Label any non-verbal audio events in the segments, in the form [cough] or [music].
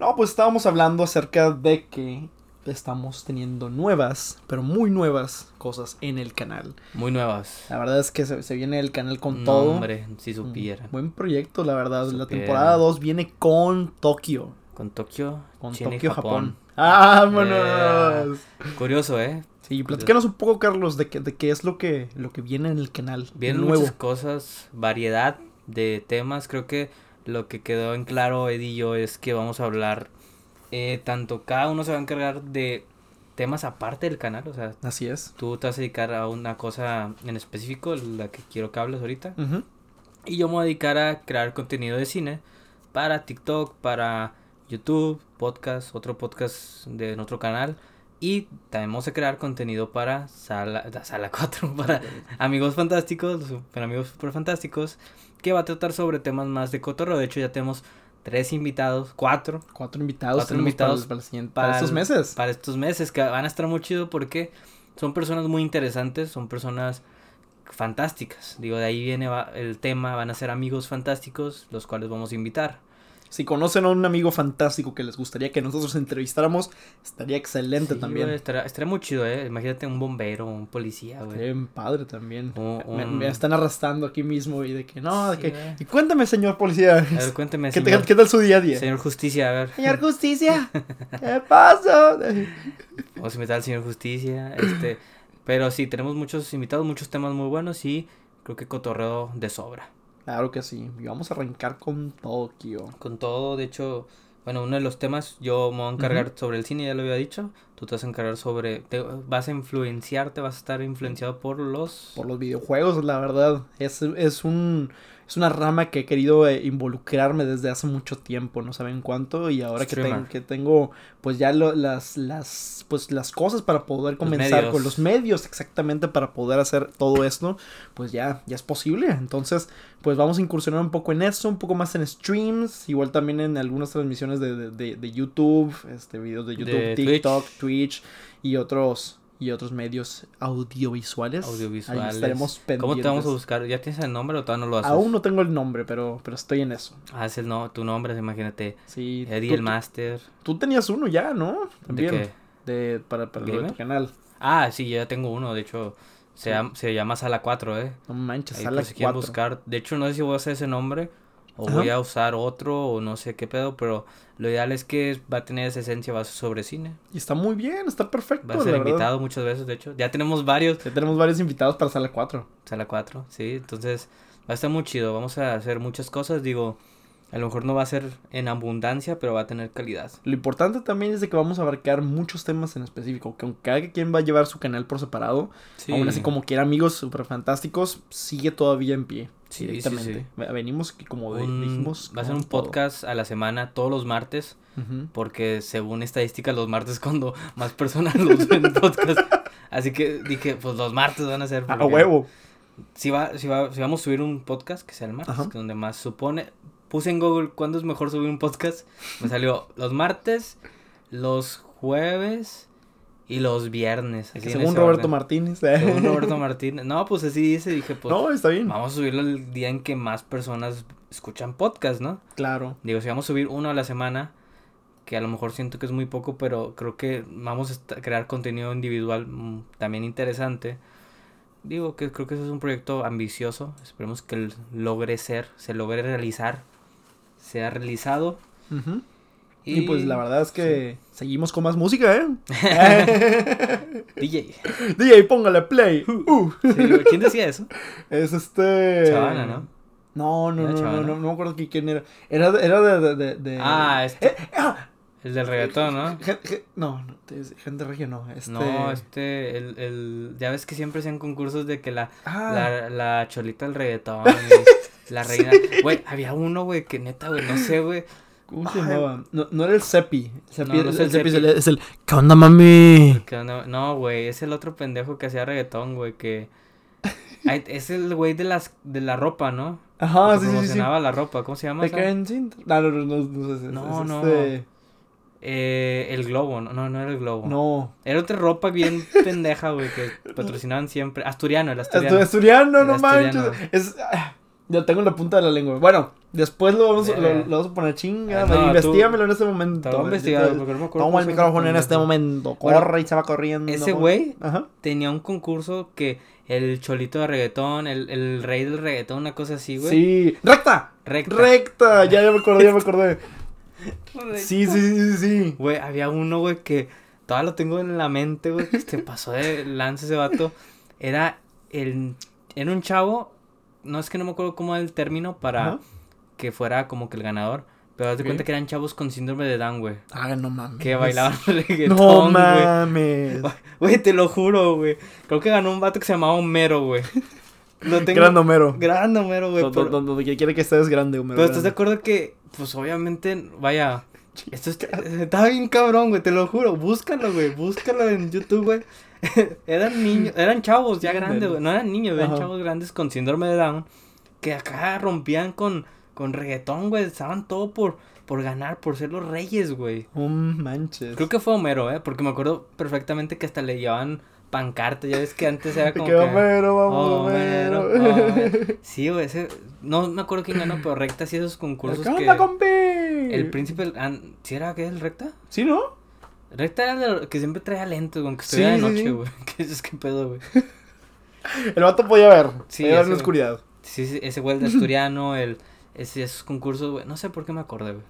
No, pues estábamos hablando acerca de que estamos teniendo nuevas, pero muy nuevas cosas en el canal. Muy nuevas. La verdad es que se, se viene el canal con No, todo. hombre, si supieran. Un buen proyecto, la verdad. La temporada 2 viene con Tokio. Con Tokio, Con China y Tokio, Japón. Japón. [laughs] ¡Vámonos! Curioso, ¿eh? Sí, platícanos un poco, Carlos, de qué, de qué es lo que, lo que viene en el canal. Vienen nuevo. muchas cosas, variedad de temas. Creo que lo que quedó en claro, Eddie y yo, es que vamos a hablar. eh, tanto cada uno se va a encargar de temas aparte del canal. O sea, Así es. tú te vas a dedicar a una cosa en específico, la que quiero que hables ahorita. Y yo me voy a dedicar a crear contenido de cine para TikTok, para YouTube, podcast, otro podcast de en otro canal. Y también vamos a crear contenido para Sala, la Sala [laughs] 4, para Amigos Fantásticos, super Amigos Super Fantásticos, que va a tratar sobre temas más de cotorreo. De hecho, ya tenemos tres invitados, cuatro, Cuatro invitados Cuatro para- invitados para, para para estos meses. para estos meses, que van a estar muy chido porque son personas muy interesantes, son personas fantásticas. Digo, de ahí viene el tema, van a ser amigos fantásticos, los cuales vamos a invitar. Si conocen a un amigo fantástico que les gustaría que nosotros entrevistáramos, estaría excelente Sí, también. güey, estaría, estaría muy chido, ¿eh? Imagínate un bombero, un policía, güey. Bien padre también. Me, están arrastrando aquí mismo y de que no, de Sí, que... güey. Y cuéntame, señor policía. A ver, cuénteme, ¿Qué, señor, tal- qué tal su día a día? señor Justicia, a ver. Señor Justicia, [laughs] ¿qué pasa? Vamos a invitar al señor Justicia, este... Pero sí, tenemos muchos invitados, muchos temas muy buenos y creo que cotorreo de sobra. Claro que sí. Y vamos a arrancar con Tokio. Con todo, de hecho, bueno, uno de los temas yo me voy a encargar sobre el cine, ya lo había dicho. Tú te vas a encargar sobre, te vas a influenciarte, vas a estar influenciado por los... Por los videojuegos, la verdad. Es, es un... Es una rama que he querido eh, involucrarme desde hace mucho tiempo, no saben cuánto, y ahora que, tengo que tengo pues ya lo- las, las, pues las cosas para poder comenzar con los medios exactamente para poder hacer todo esto, pues ya, ya es posible. Entonces, pues vamos a incursionar un poco en eso, un poco más en streams, igual también en algunas transmisiones de, de, de- de YouTube, este videos de YouTube, De TikTok, Twitch y otros y otros medios audiovisuales. Audiovisuales. Ahí estaremos pendientes. ¿Cómo te vamos a buscar? ¿Ya tienes el nombre o todavía no lo haces? Aún no tengo el nombre, pero, pero estoy en eso. Haz el no, tu nombre, imagínate. Sí. Eddie tú, el Master. tú tenías uno ya, ¿no? ¿De También. qué? De, para para lo de tu canal. Ah, sí, ya tengo uno, de hecho, se, Sí. llama, se llama Sala 4, ¿eh? No manches, Ahí sala quieren 4. buscar. De hecho, no sé si voy a hacer ese nombre o Ajá. voy a usar otro o no sé qué pedo, pero lo ideal es que va a tener esa esencia, va sobre cine. Y está muy bien, está perfecto. Va a ser verdad. invitado muchas veces, de hecho. Ya tenemos varios. Ya tenemos varios invitados para sala 4. Sala 4, sí. Entonces, va a estar muy chido. Vamos a hacer muchas cosas. Digo, a lo mejor no va a ser en abundancia, pero va a tener calidad. Lo importante también es de que vamos a abarcar muchos temas en específico. Que aunque cada quien va a llevar su canal por separado, Sí. aún así como quiera amigos super fantásticos, sigue todavía en pie. Sí, directamente. sí. Ve- Venimos que como Un- dijimos. va a ser un todo. podcast a la semana, todos los martes. Porque según estadísticas, los martes [laughs] cuando más personas los ven en podcast. Así que dije, pues los martes van a ser. A- huevo. Si, va, si, va, si vamos a subir un podcast, que sea el martes, que donde más supone. Puse en Google cuándo es mejor subir un podcast. Me salió los martes, los jueves y los viernes. así Según Roberto orden. Martínez. Según Roberto [laughs] Martínez. No, pues así dice. Dije, pues no, está bien. vamos a subirlo el día en que más personas escuchan podcast, ¿no? Claro. Digo, si vamos a subir uno a la semana, que a lo mejor siento que es muy poco, pero creo que vamos a crear contenido individual mm, también interesante. Digo que creo que eso es un proyecto ambicioso. Esperemos que logre ser, se logre realizar, sea realizado. Ujú. Y, pues la verdad es que seguimos con más música, ¿eh? [laughs] [laughs] DJ. DJ, póngale play. Uh. Sí, güey, ¿Quién decía eso? Es este. Chavana, ¿no? No, no, ¿Era no, no, no, no me acuerdo qui- quién era. Era, de- era de, de, de, Ah, este. Eh, ah, El del reggaetón, ¿no? no, gente regia no. Este... No, este, el, el, ya ves que siempre hacían concursos de que la, Ah, la, la cholita del reggaetón, [laughs] y la reina, güey, había uno, güey, que neta, güey, no sé, güey, ¿cómo se llamaba? No, no era el Cepi. Cepi, No, no es el el Cepi es Cepi. el, es el. ¿Qué onda, mami? no, no, güey, es el otro pendejo que hacía reggaetón, güey, que, es el güey de las, de la ropa, ¿no? Ajá, Que sí, sí, sí. promocionaba la ropa, ¿cómo se llama? Esa? caen sin. No, no, no, no, no, sé, No, es no. este- Eh, el globo, no, no, no era el globo. No. Era otra ropa bien [laughs] pendeja, güey, que patrocinaban siempre, asturiano, el asturiano. Asturiano, El no asturiano. manches. Es. Ya tengo la punta de la lengua. Bueno, Después lo vamos, Eh. lo, lo vamos a poner chinga. Ah, no, Investígamelo en este momento. Te voy a investigar, Yo- porque no me acuerdo Toma el micrófono en este momento. Bueno, Corre y se va corriendo. Ese güey tenía un concurso que el cholito de reggaetón, el, el rey del reggaetón, una cosa así, güey. Sí. ¡Recta! Recta. ¡Recta! Ya, ya me acordé, ya me acordé. Sí, sí, sí, sí, sí. Güey, había uno, güey, que todavía lo tengo en la mente, güey. que Se pasó de lance ese vato. Era el. Era un chavo. No es que no me acuerdo cómo era el término para Ajá. que fuera como que el ganador. Pero haz de Ok. cuenta que eran chavos con síndrome de Down, güey. Ah, no mames. Que bailaban [laughs] reggaetón, No mames. Güey, te lo juro, güey. Creo que ganó un vato que se llamaba Homero, güey. Lo tengo. Gran Homero. Gran Homero, güey. Do- Donde quiere que estés grande, Homero. Pero estás de acuerdo que, pues obviamente, vaya. [laughs] Esto está, está bien cabrón, güey, te lo juro. Búscalo, güey. Búscalo en YouTube, güey. [laughs] eran niños, eran chavos ya grandes, güey. No eran niños, eran Ajá. chavos grandes con síndrome de Down. Que acá rompían con, con reggaetón, güey. Estaban todo por, por ganar, por ser los reyes, güey. No manches. Creo que fue Homero, ¿eh? Porque me acuerdo perfectamente que hasta le llevaban pancarta. Ya ves que antes era [laughs] como Que. Homero, vamos, Homero, Homero. Homero. [laughs] Sí, güey, ese... No me acuerdo quién ganó, pero Recta sí esos concursos ¿Qué que... onda, compi? El príncipe... ¿Sí era que el Recta? ¿Sí, no? Recta era que siempre traía güey, aunque Sí, estuviera de sí, noche, sí. güey. [laughs] ¿Qué es que pedo, güey? [laughs] El vato podía ver. Sí, Era en ese la oscuridad. Sí, sí, ese güey de [laughs] asturiano, el... Ese, esos concursos, güey. No sé por qué me acordé, güey.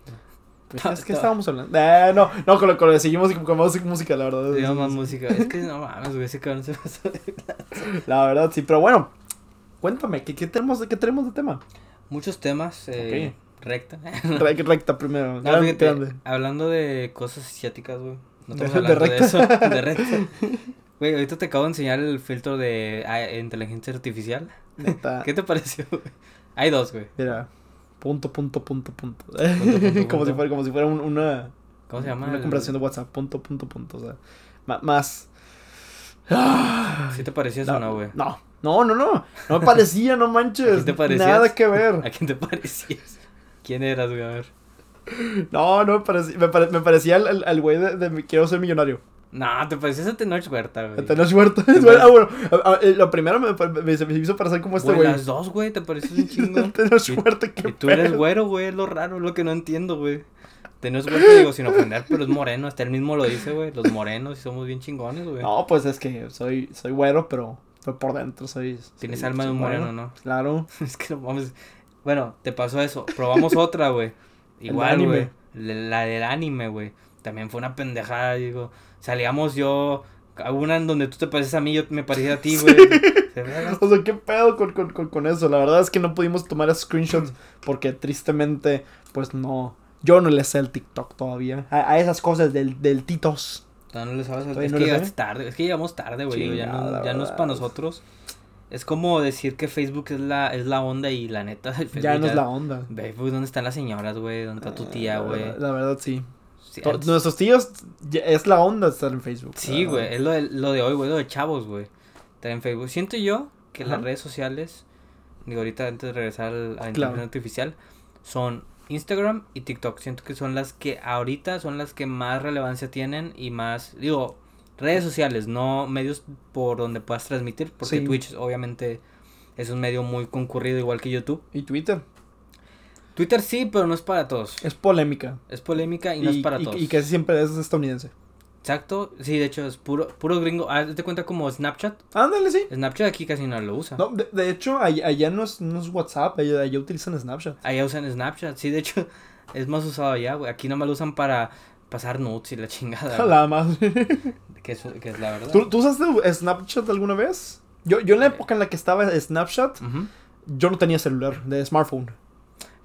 Pues, es que estábamos hablando. Eh, no, no, con lo, con lo de seguimos con más música, la verdad. Más música. Es que no mames, güey, ese cabrón se pasó de... La verdad, sí. Pero bueno, cuéntame, ¿qué, qué, tenemos, de, ¿qué tenemos de tema? Muchos temas, eh, Recta. Re- Recta primero. No, grande, fíjate, grande. hablando de cosas asiáticas, güey. No De- estamos [laughs] de hablando de, recta. eso. De recta. Güey, ahorita te acabo de enseñar el filtro de ah, inteligencia artificial. Neta. [laughs] ¿Qué te pareció, güey? Hay dos, güey. Mira, punto, punto, punto, punto. punto, [laughs] como, punto. Si fuera, como si fuera un- una, ¿Cómo se llama? una El- conversación de WhatsApp. Punto, punto, punto. O sea, más. ¿Sí te pareció eso o no, güey? No, no, no, no. No me parecía, no manches. ¿A quién te parecías? Nada que ver. ¿A quién te parecías? ¿Quién eras, güey? A ver. [laughs] No, no me parecía. Me, pare- me parecía al- al güey de, Quiero ser millonario. No, te parecías a Tenoch Huerta, güey. Tenoch Huerta. [laughs] Ah, bueno. a- a- eh, Lo primero me, me, se me hizo parecer como este Güey, las dos, güey, te pareces un [laughs] chingo. Tenoch Huerta, qué Y tú eres pedo. güero, güey, es lo raro, es lo que no entiendo, güey. Tenoch Huerta, digo, sin ofender, pero es moreno, hasta él mismo lo dice, güey. Los morenos y somos bien chingones, güey. No, pues es que soy, soy güero, pero, pero por dentro soy. Tienes soy- alma de un moreno, ¿no? Claro. Es que no mames. Bueno, te pasó eso. Probamos otra, güey. Igual, güey. La la del anime, güey. También fue una pendejada, digo. Salíamos yo. a Una en donde tú te pareces a mí, yo me parecía a ti, güey. [laughs] Se la- O sea, ¿qué pedo con, con, con, con eso? La verdad es que no pudimos tomar screenshots porque tristemente, pues no. Yo no le sé el TikTok todavía. A, a esas cosas del, del Titos. No, no le sabes. Es no que tarde. Es que llegamos tarde, güey. Ya, no, ya no es para nosotros. Es como decir que Facebook es la, es la onda y la neta. [laughs] Facebook Ya no es la onda. Facebook, ¿dónde están las señoras, güey? ¿Dónde está tu tía, La güey? La verdad, sí. Nuestros tíos, es la onda estar en Facebook. Sí, güey, es lo de, lo de hoy, güey, lo de chavos, güey. Estar en Facebook. Siento yo que las redes sociales, digo, ahorita antes de regresar a la Claro. inteligencia artificial, son Instagram y TikTok. Siento que son las que ahorita son las que más relevancia tienen y más, digo, redes sociales, no medios por donde puedas transmitir, porque Sí. Twitch obviamente es un medio muy concurrido igual que YouTube. Y Twitter. Twitter sí, pero no es para todos. Es polémica. Es polémica y no es para y, todos. y casi siempre es estadounidense. Exacto, sí, de hecho es puro, puro gringo. Ah, ¿Te cuenta como Snapchat? Ándale, sí. Snapchat aquí casi no lo usa. No, de, de hecho, allá, allá no, es, no es WhatsApp, allá, allá utilizan Snapchat. Allá usan Snapchat, sí, de hecho [laughs] es más usado allá, güey. Aquí nomás lo usan para pasar nudes y la chingada. La madre. Que, es, que es la verdad. ¿Tú, ¿Tú usaste Snapchat alguna vez? Yo, yo en la época en la que estaba Snapchat, yo no tenía celular de smartphone.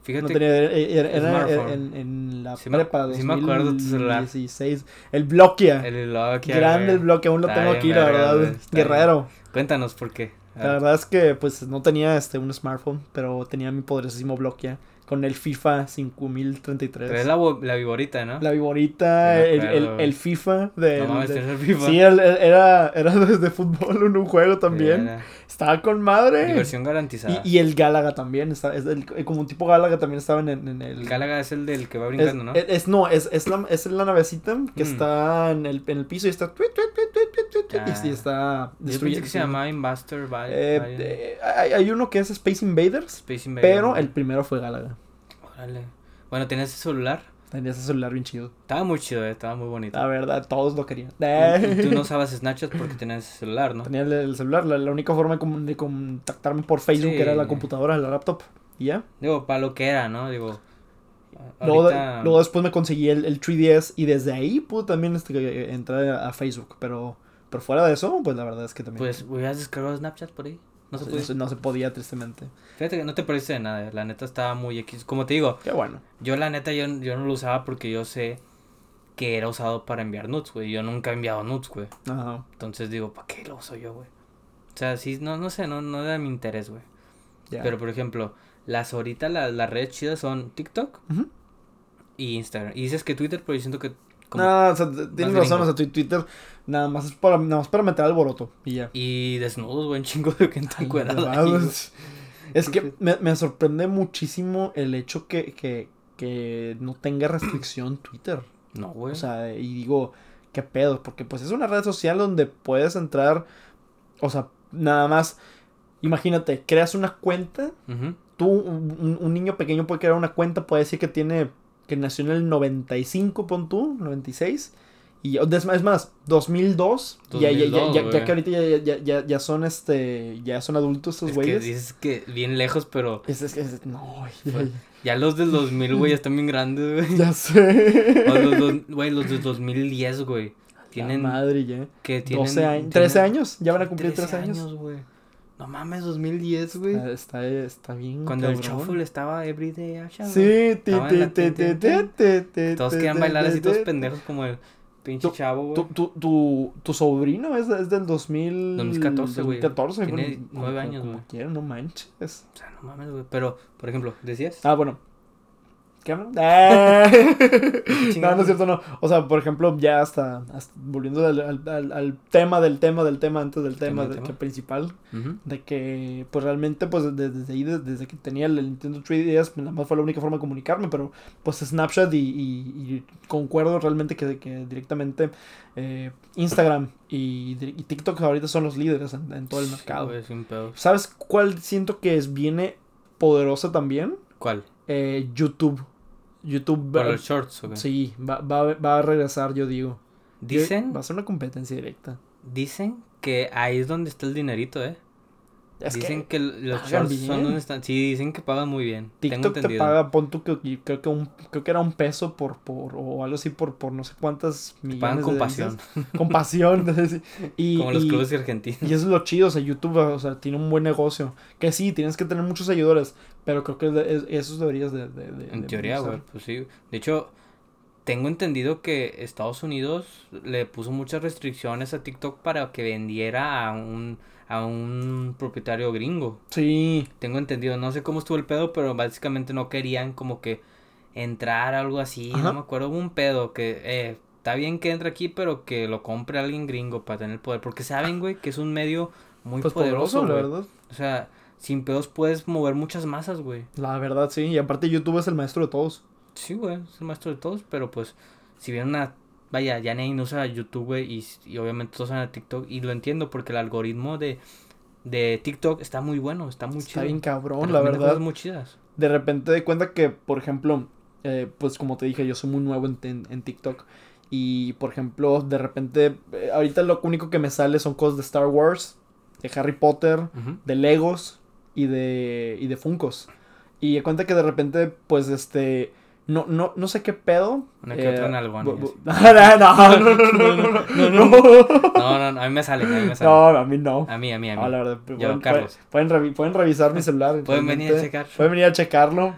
Fíjate, No tenía, era, era- en, en la Sí prepa sí me acuerdo de celular. 2016. El Bloquia. el Nokia, Grande el bloque, aún lo tengo aquí, la verdad. Guerrero. Cuéntanos por qué. La ver. verdad es que pues no tenía este un smartphone, pero tenía mi poderosísimo Bloquia con el FIFA 5033. Pero es la, la viborita, ¿no? La viborita, me el, el, el FIFA de, no mames, de- el FIFA. Sí, el- era, era [laughs] de fútbol, un, un juego también. Era Estaba con madre. Diversión garantizada. Y, y el Gálaga también, está, es el- como un tipo Gálaga también estaba en, en el... el Gálaga es el del que va es, brincando, ¿no? es- es- no, es, es, la, es la navecita que Mm. está en el, en el piso y está... Ya. y, y está... Destruyendo- que se llamaba Invaster Eh, eh, hay, hay uno que es Space Invaders, Space Invader. pero ¿no? el primero fue Gálaga. Órale. Bueno, ¿tienes ese celular? Tenía ese celular bien chido. Estaba muy chido, eh, estaba muy bonito. La verdad, todos lo querían. Y [laughs] tú no usabas Snapchat porque tenías ese celular, ¿no? Tenía el, el celular, la, la única forma de, contactarme por Facebook Sí. era la computadora, la laptop. Y ya. Digo, para lo que era, ¿no? Digo. Luego, ahorita- luego después me conseguí el, el 3DS y desde ahí pude también este, entrar a, a Facebook. Pero, pero fuera de eso, pues la verdad es que también Pues, ¿hubieras descargado Snapchat por ahí? No se se, no se podía tristemente. Fíjate que no te de nada, la neta estaba muy X. Como te digo, Qué bueno. yo la neta yo, yo no lo usaba porque yo sé que era usado para enviar nudes, güey. Yo nunca he enviado nudes, güey. Ajá. Entonces digo, ¿para qué lo uso yo, güey? O sea, sí, no, no sé, no, no era mi interés, güey. Pero por ejemplo, las ahorita las, las redes chidas son TikTok Ujú. y Instagram. Y dices que Twitter, pero yo siento que como No, o sea, tienes razón, o sea, Twitter nada más es para, nada más para meter alboroto y ya. y desnudos, güey, un chingo de gente encuerada es- que me, me sorprende muchísimo el hecho que, que, que no tenga restricción Twitter. No, güey. O sea, y digo, ¿qué pedo? Porque pues es una red social donde puedes entrar, o sea, nada más, imagínate, creas una cuenta, tú, un niño pequeño puede crear una cuenta, puede decir que tiene, que nació en el 95, pon tú, 96. Y es más, es más 2002, ya, ya, ya, 2002, ya, ya güey. que ahorita ya, ya, ya, ya son este, ya son adultos estos Es que güeyes. dices que bien lejos, pero Es, es, es- no, ya, [laughs] Pues, ya los del 2000, güey, ya están bien grandes, güey. [laughs] ya sé. O los, dos- güey, los del 2010, güey. Tienen La madre ya. que tienen 12 años, tienen 13 años, ya van a cumplir 13 años. güey. No mames, 2010, güey. Está, está, bien. Cuando el cabrón. shuffle estaba everyday action. Sí, güey. ti, ti, ti, Todos querían bailar así todos pendejos como el pinche chavo, güey. Tu, tu, tu, tu sobrino es, es del 2000, 2014, güey. 2014, Tiene nueve años, como güey. quiera, no manches. O sea, no mames, güey. Pero, por ejemplo, ¿decías? Ah, bueno. [laughs] ¿Qué hablan? Ah. no, no es cierto, no. O sea, por ejemplo, ya hasta, hasta volviendo al, al- al- tema del tema del tema antes del tema, del del tema. que principal, Ujú. de que pues realmente pues desde, desde ahí, desde, desde que tenía el Nintendo 3DS, pues, nada más fue la única forma de comunicarme, pero pues Snapchat y, y- y concuerdo realmente que, que directamente eh, Instagram y, y TikTok ahorita son los líderes en, en todo el Sí, mercado. güey, pedos. ¿Sabes cuál siento que es viene poderosa también? ¿Cuál? Eh, YouTube. YouTube ¿Por va- los shorts sí, va, va, va a regresar, yo digo. Dicen, Va a ser una competencia directa. dicen que ahí es donde está el dinerito, ¿eh? Es dicen que que, los shorts bien. son donde están. Sí, dicen que pagan muy bien. Tengo TikTok te entendido. paga, pon tú que creo que un, creo que era un peso por, por, o algo así por, por no sé cuántas Te millones pagan con de pasión. [laughs] Con pasión. [laughs] y, Como los y- clubes argentinos. y eso es lo chido, o sea, YouTube, o sea, tiene un buen negocio. Que sí, tienes que tener muchos seguidores, pero creo que es- esos deberías de... de- de- En de teoría, güey, pues sí. De hecho, tengo entendido que Estados Unidos le puso muchas restricciones a TikTok para que vendiera a un, a un propietario gringo. Sí, Tengo entendido, no sé cómo estuvo el pedo, pero básicamente no querían como que entrar algo así, Ajá. no me acuerdo, hubo un pedo que eh, está bien que entre aquí, pero que lo compre alguien gringo para tener el poder, porque saben, güey, que es un medio muy pues poderoso, poderoso, la verdad. O sea, sin pedos puedes mover muchas masas, güey. La verdad, sí. Y aparte YouTube es el maestro de todos. Sí, güey, es el maestro de todos, pero pues, si viene una. Vaya, ya nadie usa YouTube, güey, y, y obviamente todos usan TikTok, y lo entiendo porque el algoritmo de, de TikTok está muy bueno, está muy Está chido. bien Te cabrón, la verdad. cosas muy chidas. de repente de cuenta que, por ejemplo, eh, pues como te dije, yo soy muy nuevo en, en- en TikTok. Y, por ejemplo, de repente, eh, ahorita lo único que me sale son cosas de Star Wars, de Harry Potter, de Legos y de, y de Funkos. Y de cuenta que de repente, pues, este, no, no, no sé qué pedo. Una que otra en eh, algo. No, no, no, no, a mí me sale, a mí me sale. No, a mí no. A mí, a mí, a mí. Ah, la verdad, Carlos. Pueden, pueden revisar mi celular. [laughs] Pueden venir a checar. Pueden venir a checarlo.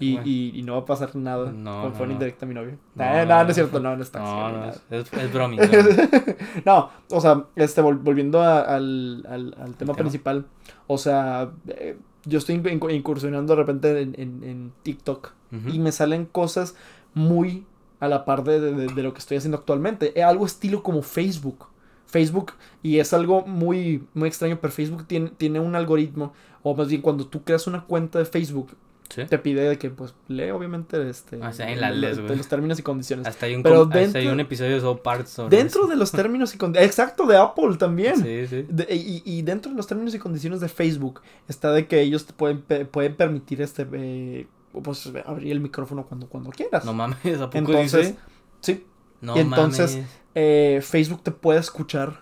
Y, y, y, no va a pasar nada. No. Con fue no, mi novio. No, eh, no, es cierto, no, no está. Es, es, [laughs] no, o sea, este, volviendo al, al, tema, principal. O sea, eh, yo estoy inc- incursionando de repente en, en, en TikTok y me salen cosas muy a la par de, de- de lo que estoy haciendo actualmente. Eh, algo estilo como Facebook. Facebook, y es algo muy, muy extraño, pero Facebook tiene, tiene un algoritmo, o más bien cuando tú creas una cuenta de Facebook, Sí. te pide de que pues lee obviamente este Ah, sí, ahí la lo- lees, de güey. los términos y condiciones. Hasta hay un, Pero com- hasta hay dentro- un episodio de South Park sobre Dentro eso. de los términos y condiciones. Exacto, de Apple también. Sí, sí. De- y, y dentro de los términos y condiciones de Facebook está de que ellos te pueden, pueden permitir este eh, pues abrir el micrófono cuando, cuando quieras. No mames, ¿a poco Entonces, dice? sí, No y entonces- mames. eh, Facebook te puede escuchar.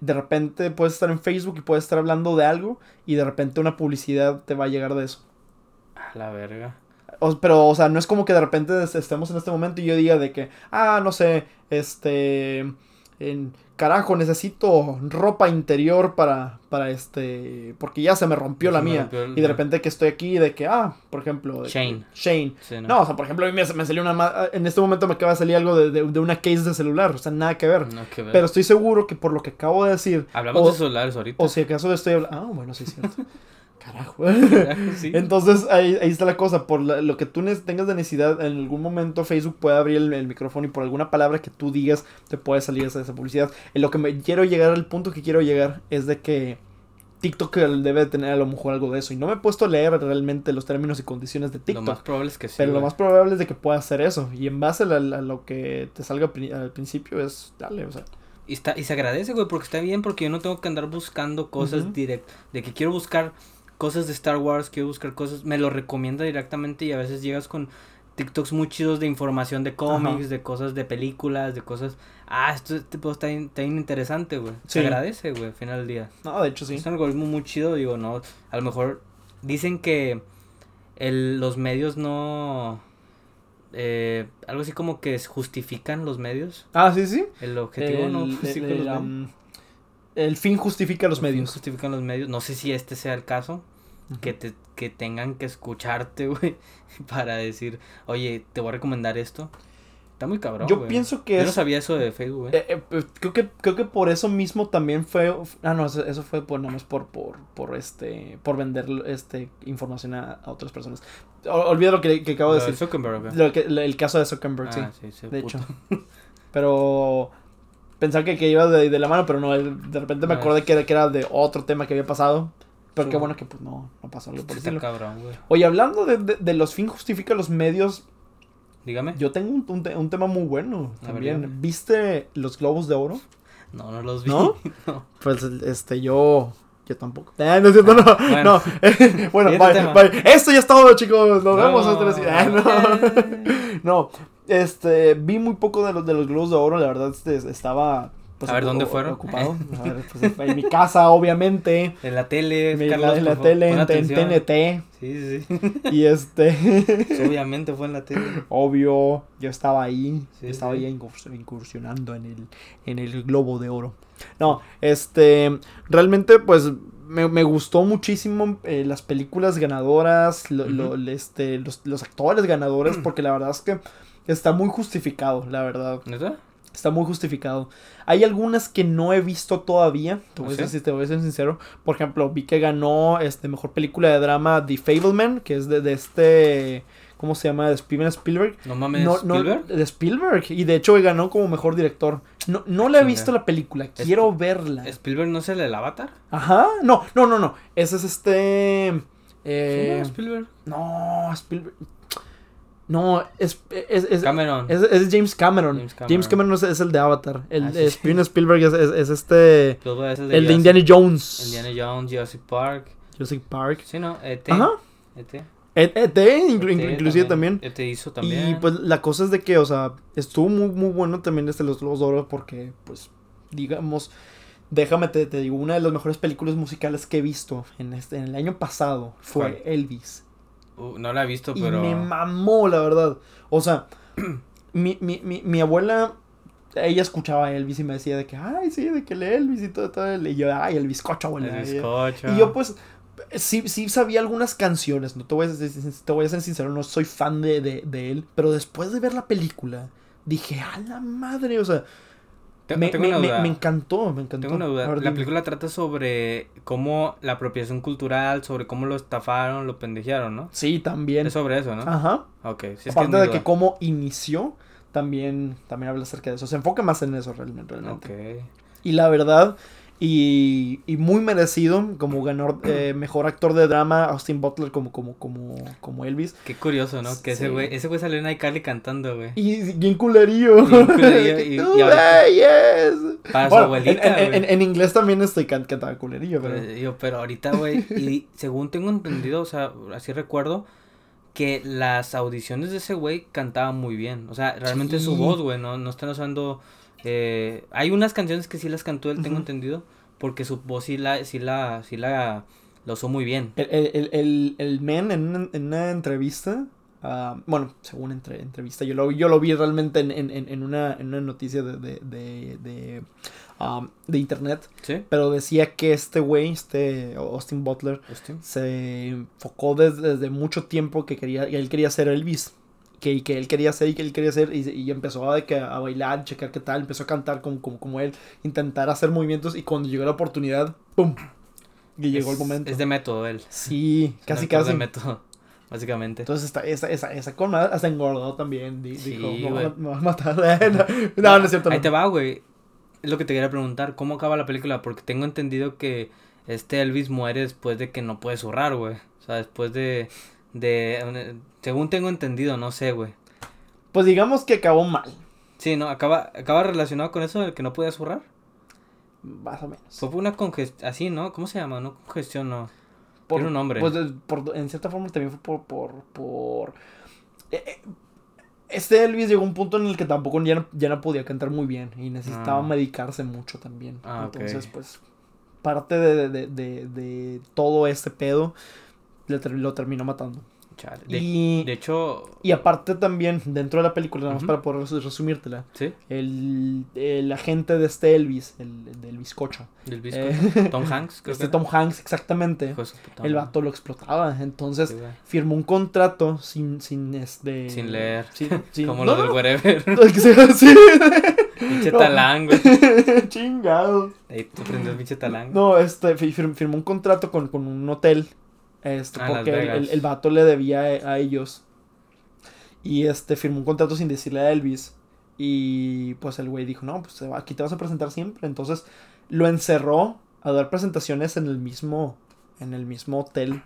De repente puedes estar en Facebook y puedes estar hablando de algo y de repente una publicidad te va a llegar de eso. A la verga. O- pero, o sea, no es como que de repente est- estemos en este momento y yo diga de que, ah, no sé, este, en, carajo, necesito ropa interior para, para este, porque ya se me rompió Se la me mía. rompió el- Y de repente que estoy aquí de que, ah, por ejemplo, Shane. Shane. Sí, ¿no? No, o sea, por ejemplo, a mí me, me salió una, ma- en este momento me acaba de salir algo de, de- de una case de celular, o sea, nada que ver. No, que ver. Pero estoy seguro que por lo que acabo de decir, Hablamos o, de celulares ahorita. o si acaso estoy hablando, ah, bueno, sí es cierto. [laughs] [laughs] Carajo. Sí. Entonces ahí, ahí está la cosa, por la- lo que tú tengas de necesidad, en algún momento Facebook puede abrir el, el micrófono y por alguna palabra que tú digas te puede salir esa, esa publicidad. En lo que me quiero llegar, al punto que quiero llegar es de que TikTok debe tener a lo mejor algo de eso. Y no me he puesto a leer realmente los términos y condiciones de Lo TikTok. más probable es que sí. pero lo más probable es de que pueda hacer eso. Y en base a, la- a lo que te salga al principio es, dale, o sea. Y, está, y se agradece, güey, porque está bien, porque yo no tengo que andar buscando cosas Ujú. direct De que quiero buscar cosas de Star Wars, quiero buscar cosas, me lo recomienda directamente y a veces llegas con TikToks muy chidos de información de cómics, Ajá. de cosas de películas, de cosas... Ah, esto este pedo está, bien interesante, güey. Sí. Se agradece, güey, al final del día. No, de hecho sí. Es un algoritmo muy chido, digo, no, a lo mejor dicen que el, los medios no... Eh, algo así como que justifican los medios. Ah, sí, sí. El objetivo no El- justifica el- los medios. um, el fin justifica los medios. justifican los medios. No sé si este sea el caso. Que, te, que tengan que escucharte, [laughs] güey. Para decir, oye, te voy a recomendar esto. Está muy cabrón. Yo pienso que Yo es. no sabía eso de Facebook, güey. eh, eh, pues, creo que creo que por eso mismo también fue ah no eso, eso fue por nada más por por por este por vender este información a, a otras personas O- olvida lo que, que acabo de Lo de decir Zuckerberg, güey. Lo que- el caso de Zuckerberg Ah, sí, sí, de puto. hecho [laughs] [laughs] pero pensaba que, que iba de, de la mano pero no de repente me acordé que era, que era de otro tema que había pasado pero Sí. qué bueno que pues no no pasó algo por estilo cabrón, güey. oye hablando de, de, de los fin justifica los medios Dígame. yo tengo un, un te- un tema muy bueno A ver, también dígame. viste los globos de oro No, no los vi. ¿No? [laughs] No. Pues este, yo. Yo tampoco. [laughs] Ah, no es cierto, no. Bueno. No. bueno, [laughs] bye, bye. Esto ya es todo, chicos. Nos vemos No. otra vez. Ah, no. no. Este, vi muy poco de los, de los globos de oro. La verdad, este, estaba. Pues, A ver, ¿dónde fueron? Ocupado. [laughs] A ver, pues, en mi casa, obviamente. En la tele, En Carlos, en la favor, tele, en, atención. TNT. Sí, sí. Y este. [laughs] Pues, Obviamente fue en la tele. Obvio, yo estaba ahí, Sí, yo estaba sí. ahí incurs- incursionando en el, en el globo de oro. No, este, realmente pues me, me gustó muchísimo eh, las películas ganadoras, lo- lo- Ujú. este, los, los actores ganadores, [clears throat] porque la verdad es que está muy justificado, la verdad. ¿Neta? Está muy justificado. Hay algunas que no he visto todavía. Te voy, a ¿Sí? ser, te voy a ser sincero. Por ejemplo, vi que ganó este mejor película de drama The Fableman, que es de, de este. ¿Cómo se llama? De Steven Spielberg. No mames, No, no, Spielberg. de Spielberg. Y de hecho ganó como mejor director. No, no le he visto la película. Quiero verla. ¿Spielberg no es el del Avatar? Ajá. No, no, no, no. Ese es este. Sí, Eh, Spielberg. no, Spielberg. No, es, es, es, Cameron. es, es James Cameron. James James Cameron. Es, el de Avatar. El Ah, sí. Steven Spielberg es, es, es este. El de Indiana Jones. Indiana Jones, Jurassic Park. Jurassic Park. Sí, no, E ET. Ajá. ET. E- ET, inclu- ET inclu- inclusive también. ET hizo también. Y pues la cosa es de que, o sea, estuvo muy, muy bueno también este Los Globos de Oro porque, pues, digamos, déjame te, te digo, una de las mejores películas musicales que he visto en, este, en el año pasado fue ¿Cuál? Elvis. Uh, no la he visto, Y pero. me mamó, la verdad. O sea, [clears throat] mi, mi, mi, mi abuela, ella escuchaba a Elvis y me decía de que, ay, sí, de que el Elvis y todo, todo. Y yo, ay, el bizcocho, abuela. El bizcocho. Y yo, pues, sí, sí sabía algunas canciones, no te voy a, ser- te voy a ser sincero, no soy fan de, de, de él, pero después de ver la película, dije, a la madre, o sea, Me, tengo me- una me- duda. me encantó, me encantó. Tengo una duda. Ver, la película trata sobre cómo la apropiación cultural, sobre cómo lo estafaron, lo pendejearon, ¿no? Sí, también. Es sobre eso, ¿no? Ajá. Ok, sí, es que es de duda. que cómo inició, también, también habla acerca de eso. Se enfoca más en eso realmente. realmente. Ok. Y la verdad, y, y muy merecido, como ganador, eh, [clears throat] mejor actor de drama, Austin Butler como, como, como, como Elvis. Qué curioso, ¿no? Que ese güey, ese güey salió en iCarly cantando, güey. Y bien culerío. Bien culerío, [laughs] y- Tú, y ahorita- "Hey, yes". Para su abuelita, en, en- güey. en- en inglés también estoy can cantaba culerillo, pero... Pero, yo, pero ahorita, güey, y [laughs] según tengo entendido, o sea, así recuerdo, que las audiciones de ese güey cantaban muy bien. O sea, realmente su Sí. voz, güey, no, no están usando... eh, hay unas canciones que sí las cantó él, tengo entendido, porque su voz sí la, sí la, sí la, la usó muy bien. El, el, el, el, el men en una, en una entrevista, ah, bueno, según entre, entrevista, yo lo, yo lo vi realmente en, en, en- una, en una noticia de, de, de, de, ah, de internet, ¿Sí? pero decía que este güey, este Austin Butler, se enfocó desde, desde mucho tiempo que quería, que él quería ser Elvis. Que, que él quería ser y que él quería ser y, y empezó a, de que, a bailar, checar qué tal, empezó a cantar como, como, como él, intentar hacer movimientos y cuando llegó la oportunidad, ¡pum! Y llegó el Es- momento. Es de método él. Sí, Es casi casi. de método, [laughs] básicamente. Entonces esta, esa, esa, esa hasta engordó también. di- Sí, dijo, me va, me va a matar. no, [laughs] no, no es cierto. Ahí no. te va, güey. Es lo que te quería preguntar. ¿Cómo acaba la película? Porque tengo entendido que este Elvis muere después de que no puede zurrar, güey. O sea, después de... de según tengo entendido, no sé, güey. Pues digamos que acabó mal, Sí, ¿no? Acaba, acaba relacionado con eso de que no podía zurrar. más o menos. Fue una congestión, así, ¿no? ¿Cómo se llama? No congestión, no. Por- tiene un nombre. Pues por- en cierta forma también fue por... por, por eh, eh, este Elvis llegó a un punto en el que tampoco ya no, ya no podía cantar muy bien y necesitaba Ah. medicarse mucho también. Ah. Entonces, pues, parte de, de, de, de todo este pedo le ter- lo terminó matando. Chale. De, y, de hecho, y aparte también, dentro de la película, nada más para poder res- resumírtela, ¿sí? el, el agente de este Elvis, el, el del bizcocho, eh, [laughs] Tom Hanks, creo este que Tom Hanks exactamente, el vato lo explotaba, entonces Sí, firmó un contrato sin, sin este... Sin leer. sin- [laughs] sin- Como no, lo del [laughs] sea así. Pinche No. güey. Chingado. Ahí tú prendes pinche talán. No, este, fi- fir- firmó un contrato con, con un hotel. Este, Ah, porque el, el- el vato le debía a, a ellos. Y este, firmó un contrato sin decirle a Elvis. Y pues el güey dijo, no, pues aquí te vas a presentar siempre. Entonces lo encerró a dar presentaciones en el mismo, en el mismo hotel.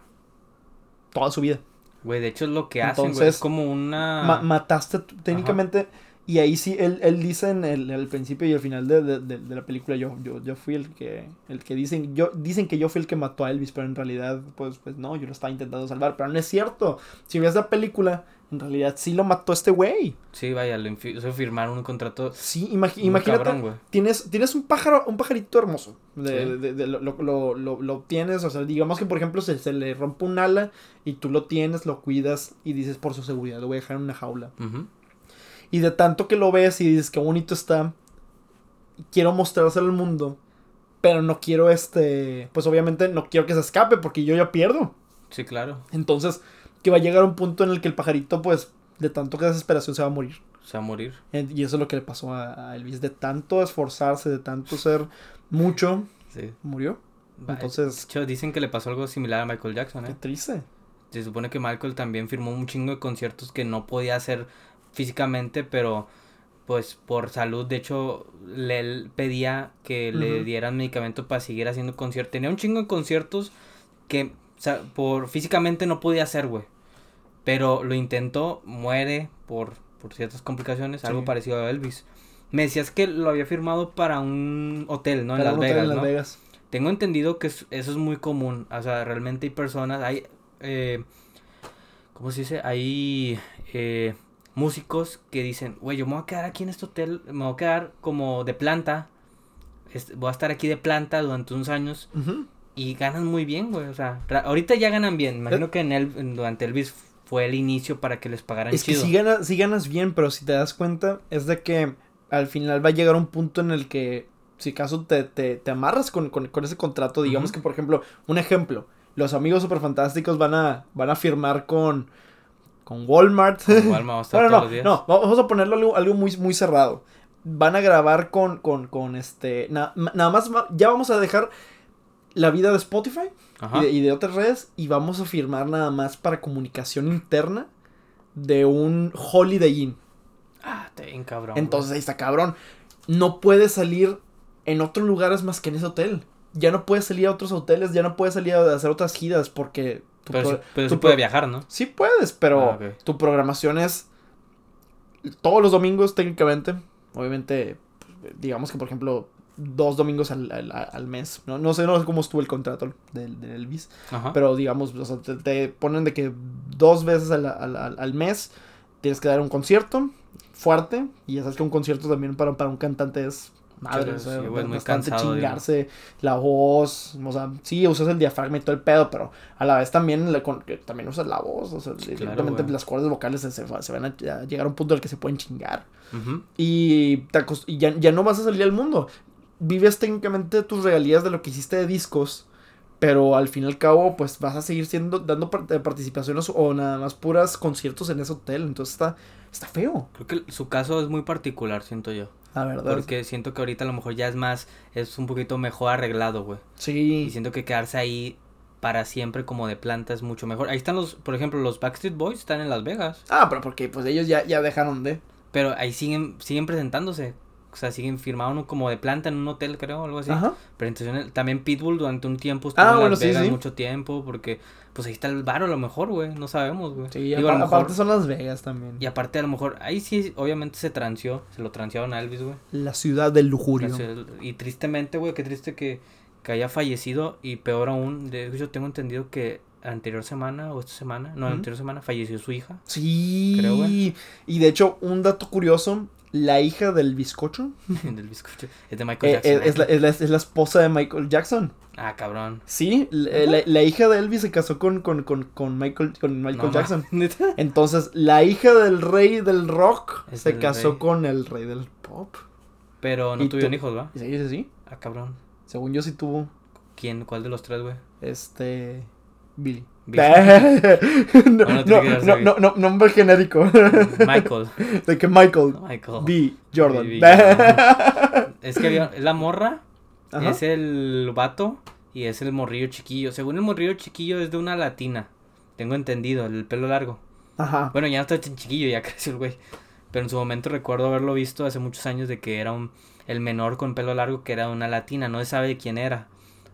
Toda su vida. Güey, de hecho es lo que hacen, güey. Entonces, Es como una... Ma- mataste técnicamente. Y ahí sí, él, él dice en el, al principio y al final de, de- de- de la película, yo, yo, yo fui el que, el que dicen, yo, dicen que yo fui el que mató a Elvis, pero en realidad, pues, pues no, yo lo estaba intentando salvar, pero no es cierto. Si ves la película, en realidad sí lo mató este güey. Sí, vaya, lo infi- hizo firmar un contrato Sí, muy imagínate, cabrón, güey. tienes, tienes un pájaro, un pajarito hermoso. De, Sí. de- de- lo, lo, lo, lo- lo obtienes, o sea, digamos que por ejemplo se, se le rompe un ala y tú lo tienes, lo cuidas y dices por su seguridad, lo voy a dejar en una jaula. Ujú. Y de tanto que lo ves y dices qué bonito está, quiero mostrárselo al mundo. Pero no quiero este. Pues obviamente no quiero que se escape porque yo ya pierdo. Sí, claro. Entonces, que va a llegar un punto en el que el pajarito, pues, de tanto que desesperación se va a morir. Se va a morir. Eh, Y eso es lo que le pasó a, Elvis. De tanto esforzarse, de tanto ser mucho, Sí. murió. Entonces, dicen que le pasó algo similar a Michael Jackson, qué ¿eh? triste. Se supone que Michael también firmó un chingo de conciertos que no podía hacer físicamente, pero pues por salud, de hecho, le él pedía que le dieran medicamento para seguir haciendo conciertos. Tenía un chingo de conciertos que o sea, por físicamente no podía hacer, güey. Pero lo intentó, muere por, por ciertas complicaciones, algo parecido a Elvis. Me decías que lo había firmado para un hotel, ¿no? En Las un hotel Vegas, en Las ¿no? Vegas. Tengo entendido que es- eso es muy común. O sea, realmente hay personas, hay, eh, ¿cómo se dice? Hay eh, músicos que dicen, güey, yo me voy a quedar aquí en este hotel, me voy a quedar como de planta. este, voy a estar aquí de planta durante unos años y ganan muy bien, güey. O sea, ahorita ya ganan bien. Imagino que en el, durante Elvis fue el inicio para que les pagaran Es que chido. si ganas, sí ganas bien, pero si te das cuenta, es de que al final va a llegar un punto en el que, si acaso te, te, te amarras con, con, con ese contrato, digamos que, por ejemplo, un ejemplo, los amigos superfantásticos van a, van a firmar con, con Walmart. [laughs] A estar bueno, todos no, los días. no, vamos a ponerlo algo, algo muy, muy cerrado. Van a grabar con, con, con este, na- nada más, va- ya vamos a dejar la vida de Spotify y de, y de otras redes y vamos a firmar nada más para comunicación interna de un Holiday Inn. Ah, te bien cabrón. Entonces ahí está cabrón. No puedes salir en otros lugares más que en ese hotel. Ya no puedes salir a otros hoteles, ya no puedes salir a hacer otras giras porque... tu Pero, pro- pero tu sí puede viajar, ¿no? Sí puedes, pero Ah, tu programación es todos los domingos técnicamente. Obviamente, digamos que por ejemplo dos domingos al, al, al mes. No, no, sé, no sé cómo estuvo el contrato del, del Elvis. Ajá. Pero digamos, o sea, te, te ponen de que dos veces al, al, al- al mes tienes que dar un concierto fuerte. Y ya sabes que un concierto también para, para un cantante es madre. O sea, sí, güey, bastante cansado, chingarse la voz. O sea, sí, usas el diafragma y todo el pedo, pero a la vez también, le con- que también usas la voz. O sea, directamente las cuerdas vocales se, se, van a, a llegar a un punto en el que se pueden chingar. Y, te y ya, ya no vas a salir al mundo. Vives técnicamente tus regalías de lo que hiciste de discos. Pero al fin y al cabo, pues vas a seguir siendo, dando eh, participaciones o nada más puras conciertos en ese hotel. Entonces está, está feo, Creo que su caso es muy particular, siento yo. La verdad. Porque siento que ahorita a lo mejor ya es más, es un poquito mejor arreglado, güey. Y Sí. siento que quedarse ahí para siempre como de planta es mucho mejor. Ahí están los, por ejemplo, los Backstreet Boys están en Las Vegas. Ah, pero porque pues ellos ya, ya dejaron de. Pero ahí siguen, siguen presentándose. O sea, siguen firmados como de planta en un hotel, creo, algo así. Ajá. Presentaciones- También Pitbull durante un tiempo estuvo Ah, en bueno, Las sí, Vegas sí. mucho tiempo porque pues ahí está el bar a lo mejor, güey, no sabemos, güey. Sí, Digo, a lo mejor- aparte son Las Vegas también. y aparte a lo mejor ahí sí obviamente se transió, se lo transearon a Elvis, güey. La ciudad del lujurio. Y tristemente, güey, qué triste que, que haya fallecido y peor aún, de hecho tengo entendido que anterior semana o esta semana, no, Ujú. anterior semana falleció su hija. Sí. Creo, güey. Y de hecho, un dato curioso. La hija del bizcocho [laughs] del bizcocho. Es de Michael eh, Jackson. eh, es, la, es la- es la esposa de Michael Jackson. Ah, cabrón. Sí, la, la- la hija de Elvis se casó con, con, con, con Michael, con Michael No, Jackson. Entonces, la hija del rey del rock Es se casó rey. con el rey del pop. Pero no ¿Y tuvieron hijos, ¿va? ¿Y se dice así? Ah, cabrón. Según yo sí tuvo, ¿Quién? ¿Cuál de los tres, güey? este... Billy. [laughs] No, No, no no, nombre genérico. Michael. [laughs] de que Michael Michael. B. Jordan. B. Jordan. Es que había, es la morra, Ajá. es el vato y es el morrillo chiquillo. Según el morrillo chiquillo es de una latina. Tengo entendido, el pelo largo. Ajá. Bueno, ya no está tan chiquillo, ya [laughs] creció el güey. Pero en su momento recuerdo haberlo visto hace muchos años de que era un el menor con pelo largo que era una latina, no se sabe de quién era.